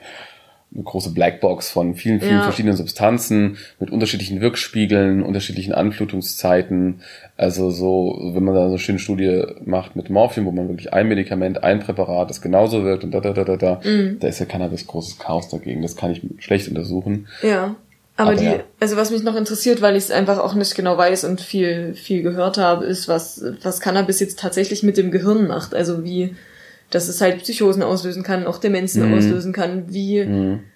Speaker 5: eine große Blackbox von vielen, vielen
Speaker 2: Ja.
Speaker 5: verschiedenen Substanzen mit unterschiedlichen Wirkspiegeln, unterschiedlichen Anflutungszeiten. Also so, wenn man da so eine schöne Studie macht mit Morphium, wo man wirklich ein Medikament, ein Präparat, das genauso wirkt und da, da, da, da, da,
Speaker 2: Mhm.
Speaker 5: da ist ja Cannabis großes Chaos dagegen. Das kann ich schlecht untersuchen.
Speaker 2: Ja. Aber,
Speaker 5: Aber
Speaker 2: die,
Speaker 5: ja.
Speaker 2: also was mich noch interessiert, weil ich es einfach auch nicht genau weiß und viel, viel gehört habe, ist, was, was Cannabis jetzt tatsächlich mit dem Gehirn macht. Also wie, dass es halt Psychosen auslösen kann, auch Demenzen
Speaker 5: Mhm.
Speaker 2: auslösen kann, wie,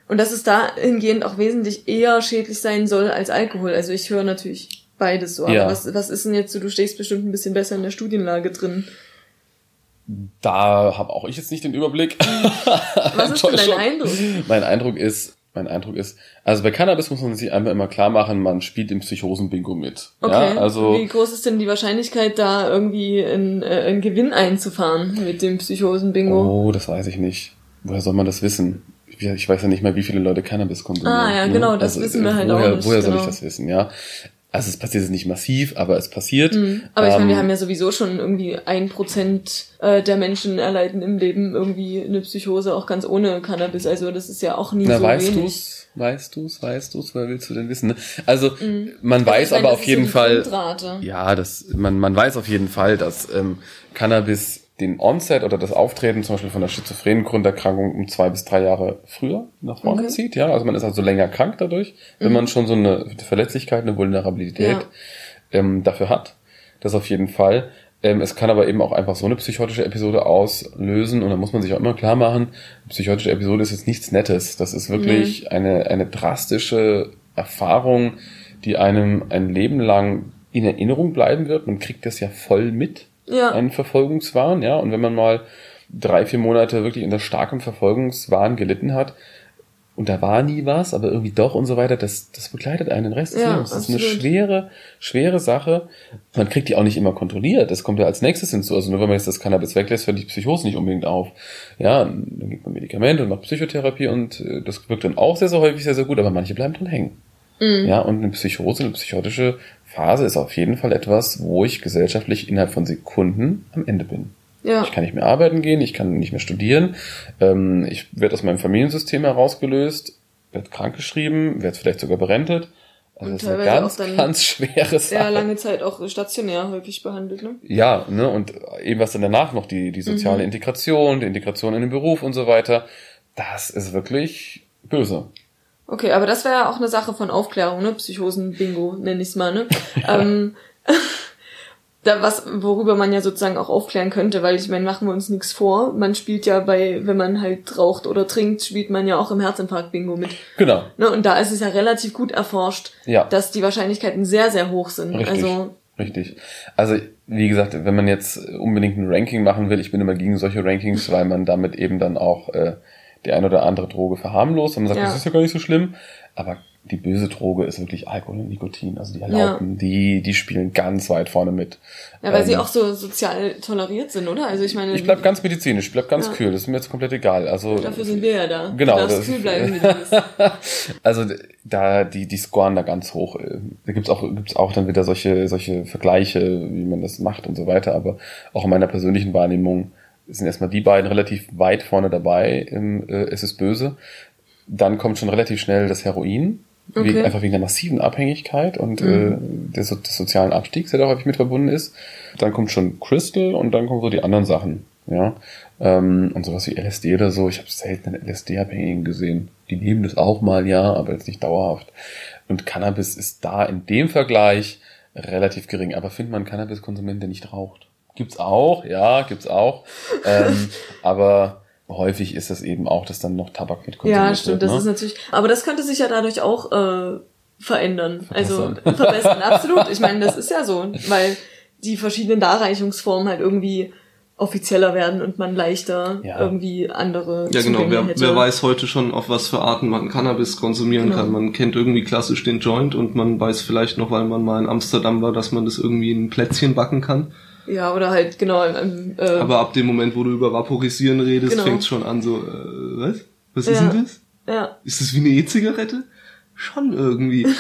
Speaker 2: und dass es dahingehend auch wesentlich eher schädlich sein soll als Alkohol. Also ich höre natürlich beides so. Aber
Speaker 5: Ja.
Speaker 2: was, was ist denn jetzt so, du stehst bestimmt ein bisschen besser in der Studienlage drin.
Speaker 5: Da habe auch ich jetzt nicht den Überblick.
Speaker 2: Was ist denn dein. Eindruck?
Speaker 5: Mein Eindruck ist, mein Eindruck ist, also bei Cannabis muss man sich einfach immer klar machen, man spielt im Psychosen-Bingo mit.
Speaker 2: Okay.
Speaker 5: Ja, also
Speaker 2: Wie groß ist denn die Wahrscheinlichkeit, da irgendwie einen, äh, einen Gewinn einzufahren mit dem Psychosen-Bingo?
Speaker 5: Oh, das weiß ich nicht. Woher soll man das wissen? Ich weiß ja nicht mal, wie viele Leute Cannabis konsumieren.
Speaker 2: Ah, ja, genau, das wissen wir halt auch
Speaker 5: woher,
Speaker 2: nicht,
Speaker 5: Woher soll ich
Speaker 2: genau.
Speaker 5: das wissen, ja? Also es passiert jetzt nicht massiv, aber es passiert.
Speaker 2: Mhm. Aber ich meine, wir
Speaker 5: Ähm,
Speaker 2: haben ja sowieso schon irgendwie ein Prozent äh, der Menschen erleiden im Leben irgendwie eine Psychose, auch ganz ohne Cannabis. Also das ist ja auch nie
Speaker 5: Na,
Speaker 2: so
Speaker 5: weißt
Speaker 2: wenig.
Speaker 5: du's? Weißt du's? Weißt du's? Woher willst du denn wissen? Ne? Also, man weiß
Speaker 2: Mhm. Meine,
Speaker 5: aber auf jeden
Speaker 2: so
Speaker 5: Fall,
Speaker 2: Grundrate.
Speaker 5: ja, das, man, man weiß auf jeden Fall, dass ähm, Cannabis den Onset oder das Auftreten zum Beispiel von einer schizophrenen Grunderkrankung um zwei bis drei Jahre früher nach vorne
Speaker 2: Okay. Mhm.
Speaker 5: zieht. Ja, also man ist also länger krank dadurch, wenn man schon so eine Verletzlichkeit, eine Vulnerabilität
Speaker 2: Ja.
Speaker 5: ähm, dafür hat. Das auf jeden Fall. Ähm, es kann aber eben auch einfach so eine psychotische Episode auslösen und da muss man sich auch immer klar machen, eine psychotische Episode ist jetzt nichts Nettes. Das ist wirklich eine, eine drastische Erfahrung, die einem ein Leben lang in Erinnerung bleiben wird. Man kriegt das ja voll mit,
Speaker 2: Ja.
Speaker 5: einen Verfolgungswahn, ja. Und wenn man mal drei, vier Monate wirklich unter starkem Verfolgungswahn gelitten hat, und da war nie was, aber irgendwie doch und so weiter, das, das begleitet einen den Rest des
Speaker 2: Ja,
Speaker 5: Lebens. Das ist eine
Speaker 2: absolut.
Speaker 5: schwere, schwere Sache. Man kriegt die auch nicht immer kontrolliert. Das kommt ja als nächstes hinzu. Also nur wenn man jetzt das Cannabis weglässt, hört die Psychose nicht unbedingt auf. Ja, dann gibt man Medikamente und macht Psychotherapie und äh, das wirkt dann auch sehr, sehr häufig sehr, sehr gut, aber manche bleiben dran hängen.
Speaker 2: Mhm.
Speaker 5: Ja, und eine Psychose, eine psychotische Phase ist auf jeden Fall etwas, wo ich gesellschaftlich innerhalb von Sekunden am Ende bin.
Speaker 2: Ja.
Speaker 5: Ich kann nicht mehr arbeiten gehen, ich kann nicht mehr studieren, ähm, ich werde aus meinem Familiensystem herausgelöst, werde krankgeschrieben, werde vielleicht sogar berentet. Also
Speaker 2: Und
Speaker 5: das ist eine
Speaker 2: teilweise
Speaker 5: ganz,
Speaker 2: auch dann
Speaker 5: ganz schwere
Speaker 2: Sehr
Speaker 5: Sache.
Speaker 2: lange Zeit auch stationär häufig behandelt, ne?
Speaker 5: Ja, ne, und eben was dann danach noch, die, die soziale
Speaker 2: Mhm.
Speaker 5: Integration, die Integration in den Beruf und so weiter, das ist wirklich böse.
Speaker 2: Okay, aber das wäre ja auch eine Sache von Aufklärung, ne? Psychosen-Bingo, nenn ich's mal, ne? ähm, da was, worüber man ja sozusagen auch aufklären könnte, weil ich meine, machen wir uns nichts vor. Man spielt ja bei, wenn man halt raucht oder trinkt, spielt man ja auch im Herzinfarkt-Bingo mit.
Speaker 5: Genau.
Speaker 2: Ne? Und da ist es ja relativ gut erforscht,
Speaker 5: Ja.
Speaker 2: dass die Wahrscheinlichkeiten sehr, sehr hoch sind.
Speaker 5: Richtig.
Speaker 2: Also,
Speaker 5: Richtig. Also, wie gesagt, wenn man jetzt unbedingt ein Ranking machen will, ich bin immer gegen solche Rankings, weil man damit eben dann auch äh, die ein oder andere Droge verharmlost und man sagt,
Speaker 2: Ja.
Speaker 5: das ist ja gar nicht so schlimm. Aber die böse Droge ist wirklich Alkohol und Nikotin. Also die erlaubten, die, die spielen ganz weit vorne mit.
Speaker 2: ja, weil sie
Speaker 5: Ähm,
Speaker 2: auch so sozial toleriert sind, oder? Also ich meine,
Speaker 5: Ich bleib ganz medizinisch, ich bleib ganz
Speaker 2: Ja.
Speaker 5: kühl, das ist mir jetzt komplett egal. Also
Speaker 2: dafür sind wir ja da.
Speaker 5: Genau,
Speaker 2: Du darfst
Speaker 5: das-
Speaker 2: kühl bleiben, wie du bist.
Speaker 5: Also da die die scoren da ganz hoch. Da gibt's auch gibt's auch dann wieder solche solche Vergleiche, wie man das macht und so weiter. Aber auch in meiner persönlichen Wahrnehmung sind erstmal die beiden relativ weit vorne dabei. Im, äh, es ist böse. Dann kommt schon relativ schnell das Heroin. Wegen,
Speaker 2: Okay.
Speaker 5: einfach wegen der massiven Abhängigkeit und äh, des, des sozialen Abstiegs, der da häufig mit verbunden ist. Dann kommt schon Crystal und dann kommen so die anderen Sachen. Ja, ähm, und sowas wie LSD oder so. Ich habe selten einen LSD-Abhängigen gesehen. Die nehmen das auch mal, ja, aber jetzt nicht dauerhaft. Und Cannabis ist da in dem Vergleich relativ gering. Aber findet man einen Cannabis-Konsument, der nicht raucht? Gibt's auch, ja, gibt's auch. ähm, aber häufig ist das eben auch, dass dann noch Tabak mit konsumiert
Speaker 2: Ja, stimmt,
Speaker 5: wird.
Speaker 2: das
Speaker 5: ne?
Speaker 2: ist natürlich, aber das könnte sich ja dadurch auch äh, verändern. Also verbessern, absolut. Ich meine, das ist ja so, weil die verschiedenen Darreichungsformen halt irgendwie offizieller werden und man leichter
Speaker 5: Ja.
Speaker 2: irgendwie andere
Speaker 4: Ja, genau.
Speaker 2: Zugänge
Speaker 4: Wer,
Speaker 2: hätte.
Speaker 4: wer weiß heute schon, auf was für Arten man Cannabis konsumieren
Speaker 2: Genau.
Speaker 4: kann. Man kennt irgendwie klassisch den Joint und man weiß vielleicht noch, weil man mal in Amsterdam war, dass man das irgendwie in ein Plätzchen backen kann.
Speaker 2: Ja, oder halt genau ähm, äh,
Speaker 4: Aber ab dem Moment, wo du über Vaporisieren redest,
Speaker 2: Genau.
Speaker 4: fängt's schon an so, äh, was? Was ist
Speaker 2: Ja.
Speaker 4: denn das?
Speaker 2: ja,
Speaker 4: Ist das wie eine E-Zigarette? Schon irgendwie.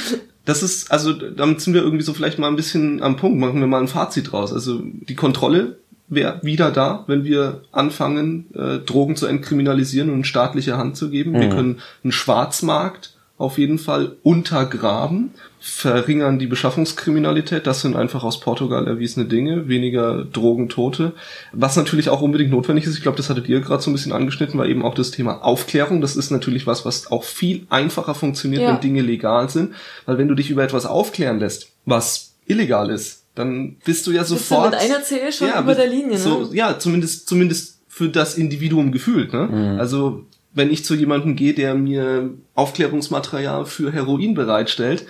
Speaker 4: Das ist, also damit sind wir irgendwie so vielleicht mal ein bisschen am Punkt. Machen wir mal ein Fazit raus. Also die Kontrolle wäre wieder da, wenn wir anfangen, äh, Drogen zu entkriminalisieren und staatliche Hand zu geben. Wir können einen Schwarzmarkt auf jeden Fall untergraben, verringern die Beschaffungskriminalität. Das sind einfach aus Portugal erwiesene Dinge. Weniger Drogentote. Was natürlich auch unbedingt notwendig ist, ich glaube, das hattet ihr gerade so ein bisschen angeschnitten, war eben auch das Thema Aufklärung. Das ist natürlich was, was auch viel einfacher funktioniert,
Speaker 2: Ja.
Speaker 4: wenn Dinge legal sind. Weil wenn du dich über etwas aufklären lässt, was illegal ist, dann bist du ja
Speaker 2: bist du
Speaker 4: sofort...
Speaker 2: mit einer Zehe schon
Speaker 4: Ja,
Speaker 2: über der Linie, ne?
Speaker 4: So, ja, zumindest, zumindest für das Individuum gefühlt. Ne? Also wenn ich zu jemandem gehe, der mir Aufklärungsmaterial für Heroin bereitstellt,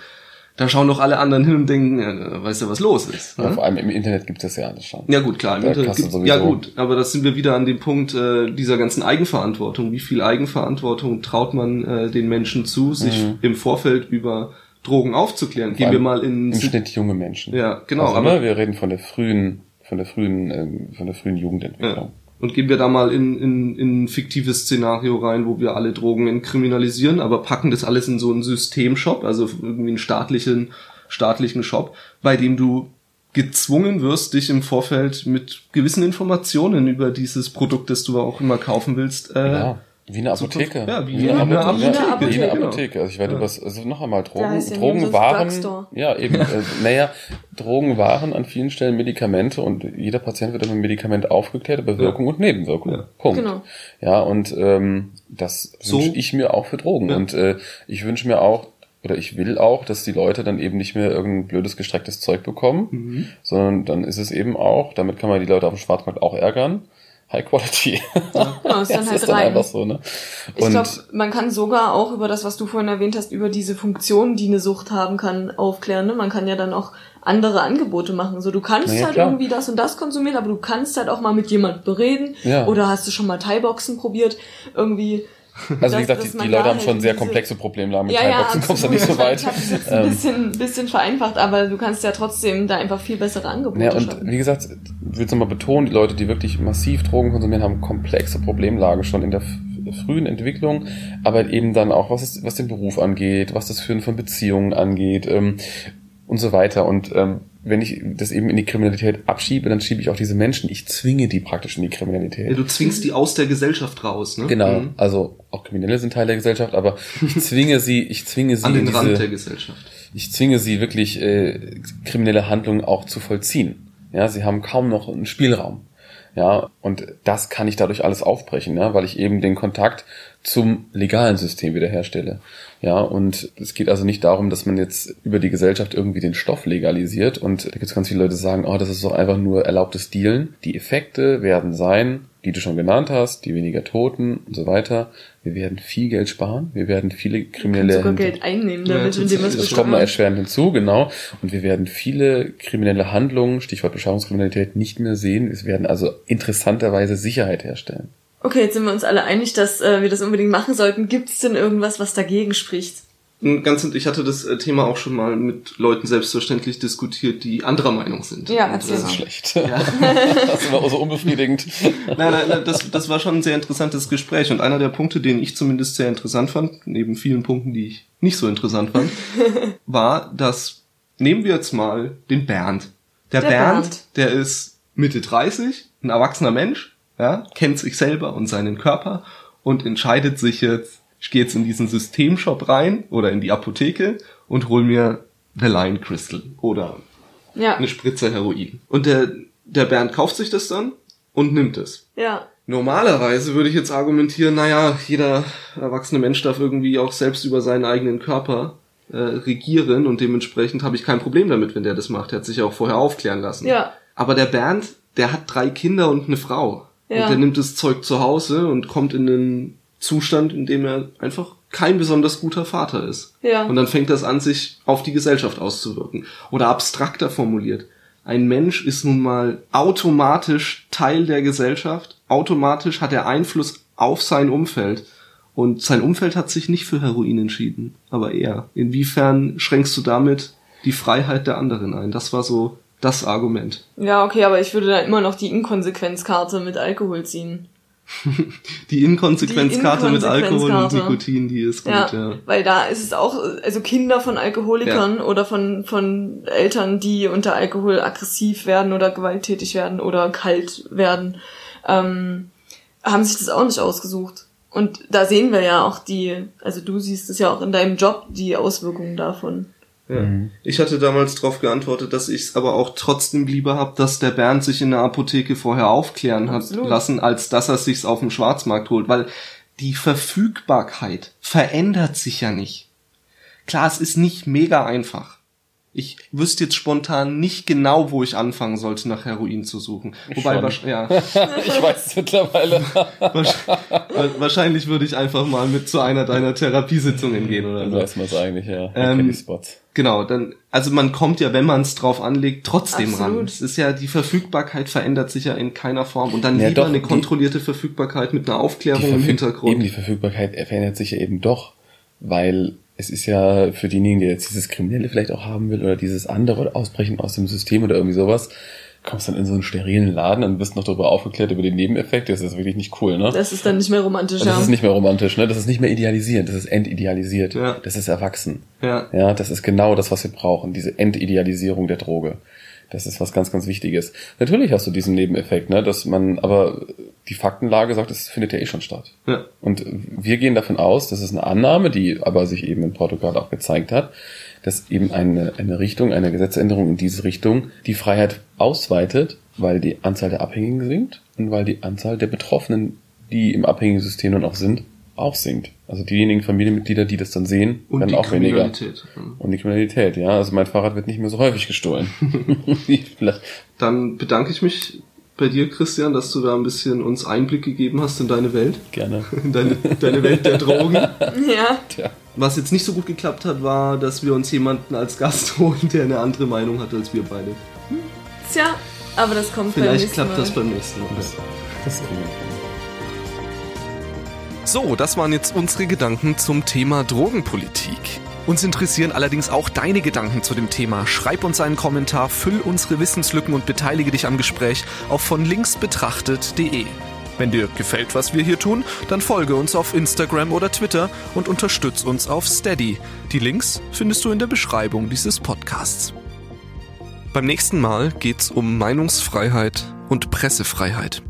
Speaker 4: da schauen doch alle anderen hin und denken, äh, weißt du, was los ist.
Speaker 5: Ja,
Speaker 4: Ne?
Speaker 5: vor allem im Internet gibt es ja alles schon.
Speaker 4: Ja gut, klar. Im
Speaker 5: Da
Speaker 4: Internet gibt, ja gut, aber das sind wir wieder an dem Punkt äh, dieser ganzen Eigenverantwortung. Wie viel Eigenverantwortung traut man äh, den Menschen zu, sich im Vorfeld über Drogen aufzuklären? Gehen wir mal in
Speaker 5: Im Schnitt junge Menschen.
Speaker 4: Ja, genau,
Speaker 5: Also,
Speaker 4: aber-
Speaker 5: ne, wir reden von der frühen, von der frühen, ähm, von der frühen Jugendentwicklung.
Speaker 4: Ja. Und gehen wir da mal in, in, in ein fiktives Szenario rein, wo wir alle Drogen entkriminalisieren, aber packen das alles in so einen Systemshop, also irgendwie einen staatlichen, staatlichen Shop, bei dem du gezwungen wirst, dich im Vorfeld mit gewissen Informationen über dieses Produkt, das du auch immer kaufen willst, äh,
Speaker 5: Ja, wie eine Apotheke.
Speaker 4: Ja, wie
Speaker 5: eine
Speaker 4: eine
Speaker 5: Apotheke.
Speaker 2: Apotheke,
Speaker 5: Ja, Wie eine
Speaker 2: genau.
Speaker 5: Apotheke. Also ich werde was, also noch einmal Drogen,
Speaker 2: heißt ja
Speaker 5: Drogen
Speaker 2: neben
Speaker 5: waren,
Speaker 2: das Drugstore.
Speaker 5: ja eben, äh, naja, Drogen waren an vielen Stellen Medikamente und jeder Patient wird immer mit Medikament aufgeklärt über Wirkung und Nebenwirkung.
Speaker 4: Ja.
Speaker 5: Punkt.
Speaker 2: Genau.
Speaker 5: Ja, und ähm, das
Speaker 4: So-
Speaker 5: wünsche ich mir auch für Drogen.
Speaker 4: Ja.
Speaker 5: Und äh, ich wünsche mir auch, oder ich will auch, dass die Leute dann eben nicht mehr irgendein blödes gestrecktes Zeug bekommen,
Speaker 4: Mhm.
Speaker 5: sondern dann ist es eben auch, damit kann man die Leute auf dem Schwarzmarkt auch ärgern, High Quality.
Speaker 2: Genau, ist
Speaker 5: Ja,
Speaker 2: dann
Speaker 5: es
Speaker 2: halt
Speaker 5: ist dann
Speaker 2: rein.
Speaker 5: einfach so, ne?
Speaker 2: Ich
Speaker 5: Und
Speaker 2: glaube, man kann sogar auch über das, was du vorhin erwähnt hast, über diese Funktion, die eine Sucht haben kann, aufklären. Ne? Man kann ja dann auch andere Angebote machen. So, du kannst
Speaker 5: ja,
Speaker 2: halt
Speaker 5: klar.
Speaker 2: irgendwie das und das konsumieren, aber du kannst halt auch mal mit jemand bereden.
Speaker 5: Ja.
Speaker 2: Oder hast du schon mal Thai-Boxen probiert? Irgendwie.
Speaker 5: Also
Speaker 2: dass-
Speaker 5: wie gesagt, die, die Leute haben schon sehr komplexe Problemlagen mit
Speaker 2: Ja, ja,
Speaker 5: Thai-Boxen, kommst du nicht so weit.
Speaker 2: Ich habe es jetzt ein
Speaker 5: Ähm,
Speaker 2: bisschen, bisschen vereinfacht, aber du kannst ja trotzdem da einfach viel bessere Angebote
Speaker 5: Ja, und
Speaker 2: schaffen.
Speaker 5: wie gesagt, ich will es nochmal betonen, die Leute, die wirklich massiv Drogen konsumieren, haben komplexe Problemlagen schon in der frühen Entwicklung, aber eben dann auch, was, ist, was den Beruf angeht, was das Führen von Beziehungen angeht ähm, und so weiter. Und ähm, wenn ich das eben in die Kriminalität abschiebe, dann schiebe ich auch diese Menschen, ich zwinge die praktisch in die Kriminalität.
Speaker 4: ja, du zwingst die aus der Gesellschaft raus, ne?
Speaker 5: Genau,
Speaker 4: Mhm.
Speaker 5: also auch Kriminelle sind Teil der Gesellschaft, aber ich zwinge sie, ich zwinge sie
Speaker 4: An den
Speaker 5: in
Speaker 4: Rand
Speaker 5: diese,
Speaker 4: der Gesellschaft.
Speaker 5: ich zwinge sie wirklich äh, kriminelle Handlungen auch zu vollziehen. Ja, sie haben kaum noch einen Spielraum. Ja, und das kann ich dadurch alles aufbrechen, ja, weil ich eben den Kontakt zum legalen System wiederherstelle. Ja, und es geht also nicht darum, dass man jetzt über die Gesellschaft irgendwie den Stoff legalisiert und da gibt es ganz viele Leute, die sagen, oh, das ist doch einfach nur erlaubtes Dealen. Die Effekte werden sein, die du schon genannt hast, die weniger Toten und so weiter. Wir werden viel Geld sparen, wir werden viele kriminelle
Speaker 2: sogar Geld einnehmen
Speaker 4: Ja,
Speaker 2: damit, indem man es
Speaker 5: das kommt
Speaker 2: besteuert.
Speaker 5: erschwerend hinzu, genau. Und wir werden viele kriminelle Handlungen, Stichwort Beschaffungskriminalität, nicht mehr sehen. Wir werden also interessanterweise Sicherheit herstellen.
Speaker 2: Okay, jetzt sind wir uns alle einig, dass äh, wir das unbedingt machen sollten. Gibt es denn irgendwas, was dagegen spricht?
Speaker 4: Ganz, ich hatte das äh, Thema auch schon mal mit Leuten selbstverständlich diskutiert, die anderer Meinung sind.
Speaker 2: Ja,
Speaker 4: äh,
Speaker 2: mal.
Speaker 5: Schlecht. Das war auch so unbefriedigend.
Speaker 4: Nein, nein, nein das, das war schon ein sehr interessantes Gespräch. Und einer der Punkte, den ich zumindest sehr interessant fand, neben vielen Punkten, die ich nicht so interessant fand, war, dass, nehmen wir jetzt mal den Bernd. Der,
Speaker 2: Der
Speaker 4: Bernd,
Speaker 2: Bernd.
Speaker 4: der ist Mitte 30, ein erwachsener Mensch, ja, kennt sich selber und seinen Körper und entscheidet sich jetzt, ich gehe jetzt in diesen Systemshop rein oder in die Apotheke und hol mir The Lion Crystal oder
Speaker 2: Ja,
Speaker 4: eine Spritze Heroin. Und der, der Bernd kauft sich das dann und nimmt es.
Speaker 2: ja,
Speaker 4: Normalerweise würde ich jetzt argumentieren, naja, jeder erwachsene Mensch darf irgendwie auch selbst über seinen eigenen Körper äh, regieren und dementsprechend habe ich kein Problem damit, wenn der das macht. Er hat sich ja auch vorher aufklären lassen.
Speaker 2: Ja.
Speaker 4: Aber der Bernd, der hat drei Kinder und eine Frau.
Speaker 2: Ja.
Speaker 4: Und der nimmt das Zeug zu Hause und kommt in einen Zustand, in dem er einfach kein besonders guter Vater ist.
Speaker 2: Ja.
Speaker 4: Und dann fängt das an, sich auf die Gesellschaft auszuwirken. Oder abstrakter formuliert. Ein Mensch ist nun mal automatisch Teil der Gesellschaft. Automatisch hat er Einfluss auf sein Umfeld. Und sein Umfeld hat sich nicht für Heroin entschieden, aber er. Inwiefern schränkst du damit die Freiheit der anderen ein? Das war so das Argument.
Speaker 2: ja, okay, aber ich würde da immer noch die Inkonsequenzkarte mit Alkohol ziehen.
Speaker 4: Die Inkonsequenzkarte mit Alkohol und. Nikotin, die ist gut,
Speaker 2: Ja,
Speaker 4: ja.
Speaker 2: weil da ist es auch, also Kinder von Alkoholikern oder von, von Eltern, die unter Alkohol aggressiv werden oder gewalttätig werden oder kalt werden, ähm, haben sich das auch nicht ausgesucht. Und da sehen wir ja auch die, also du siehst es ja auch in deinem Job, die Auswirkungen davon.
Speaker 4: Ja. Ich hatte damals darauf geantwortet, dass ich es aber auch trotzdem lieber hab, dass der Bernd sich in der Apotheke vorher aufklären hat
Speaker 2: Absolut.
Speaker 4: lassen, als dass er sich's auf dem Schwarzmarkt holt, weil die Verfügbarkeit verändert sich ja nicht. Klar, es ist nicht mega einfach. Ich wüsste jetzt spontan nicht genau, wo ich anfangen sollte, nach Heroin zu suchen. Wobei, ja,
Speaker 5: Ich weiß es mittlerweile.
Speaker 4: wahrscheinlich würde ich einfach mal mit zu einer deiner Therapiesitzungen gehen oder so.
Speaker 5: weiß man es eigentlich, ja.
Speaker 4: Ähm,
Speaker 5: Ähm, die Spots.
Speaker 4: Genau, dann, also man kommt ja, wenn man es drauf anlegt, trotzdem
Speaker 2: Absolut.
Speaker 4: ran. Es ist ja, die Verfügbarkeit verändert sich ja in keiner Form. Und dann
Speaker 5: Ja,
Speaker 4: lieber
Speaker 5: doch,
Speaker 4: eine
Speaker 5: die-
Speaker 4: kontrollierte Verfügbarkeit mit einer Aufklärung im Hintergrund.
Speaker 5: Eben die Verfügbarkeit verändert sich ja eben doch, weil es ist ja für diejenigen, die jetzt dieses Kriminelle vielleicht auch haben will oder dieses andere oder Ausbrechen aus dem System oder irgendwie sowas, kommst dann in so einen sterilen Laden und bist noch darüber aufgeklärt über den Nebeneffekt. Das ist wirklich nicht cool, ne?
Speaker 2: Das ist dann nicht mehr romantisch.
Speaker 5: Das
Speaker 2: ja.
Speaker 5: ist nicht mehr romantisch, ne? Das ist nicht mehr idealisiert, das ist entidealisiert.
Speaker 4: Ja.
Speaker 5: Das ist erwachsen.
Speaker 4: Ja.
Speaker 5: Ja, das ist genau das, was wir brauchen, diese Entidealisierung der Droge. Das ist was ganz, ganz Wichtiges. Natürlich hast du diesen Nebeneffekt, ne, dass man, aber die Faktenlage sagt, es findet ja eh schon statt.
Speaker 4: Ja.
Speaker 5: Und wir gehen davon aus, das ist eine Annahme, die aber sich eben in Portugal auch gezeigt hat, dass eben eine, eine Richtung, eine Gesetzänderung in diese Richtung die Freiheit ausweitet, weil die Anzahl der Abhängigen sinkt und weil die Anzahl der Betroffenen, die im abhängigen System dann auch sind, auch sinkt. Also diejenigen Familienmitglieder, die das dann sehen,
Speaker 4: Und
Speaker 5: werden auch weniger.
Speaker 4: Kriminalität.
Speaker 5: Und die Kriminalität, ja. Also mein Fahrrad wird nicht mehr so häufig gestohlen.
Speaker 4: Dann bedanke ich mich bei dir, Christian, dass du da ein bisschen uns Einblick gegeben hast in deine Welt,
Speaker 5: Gerne.
Speaker 4: in deine, deine Welt der Drogen.
Speaker 2: ja.
Speaker 5: Tja.
Speaker 4: Was jetzt nicht so gut geklappt hat, war, dass wir uns jemanden als Gast holen, der eine andere Meinung hat als wir beide.
Speaker 2: Tja, aber das kommt beim
Speaker 4: Vielleicht
Speaker 2: nächsten
Speaker 4: klappt
Speaker 2: Mal.
Speaker 4: das beim nächsten Mal.
Speaker 5: Das, kriegen wir.
Speaker 3: So, das waren jetzt unsere Gedanken zum Thema Drogenpolitik. Uns interessieren allerdings auch deine Gedanken zu dem Thema. Schreib uns einen Kommentar, füll unsere Wissenslücken und beteilige dich am Gespräch auf von links betrachtet.de. Wenn dir gefällt, was wir hier tun, dann folge uns auf Instagram oder Twitter und unterstütz uns auf Steady. Die Links findest du in der Beschreibung dieses Podcasts. Beim nächsten Mal geht's um Meinungsfreiheit und Pressefreiheit.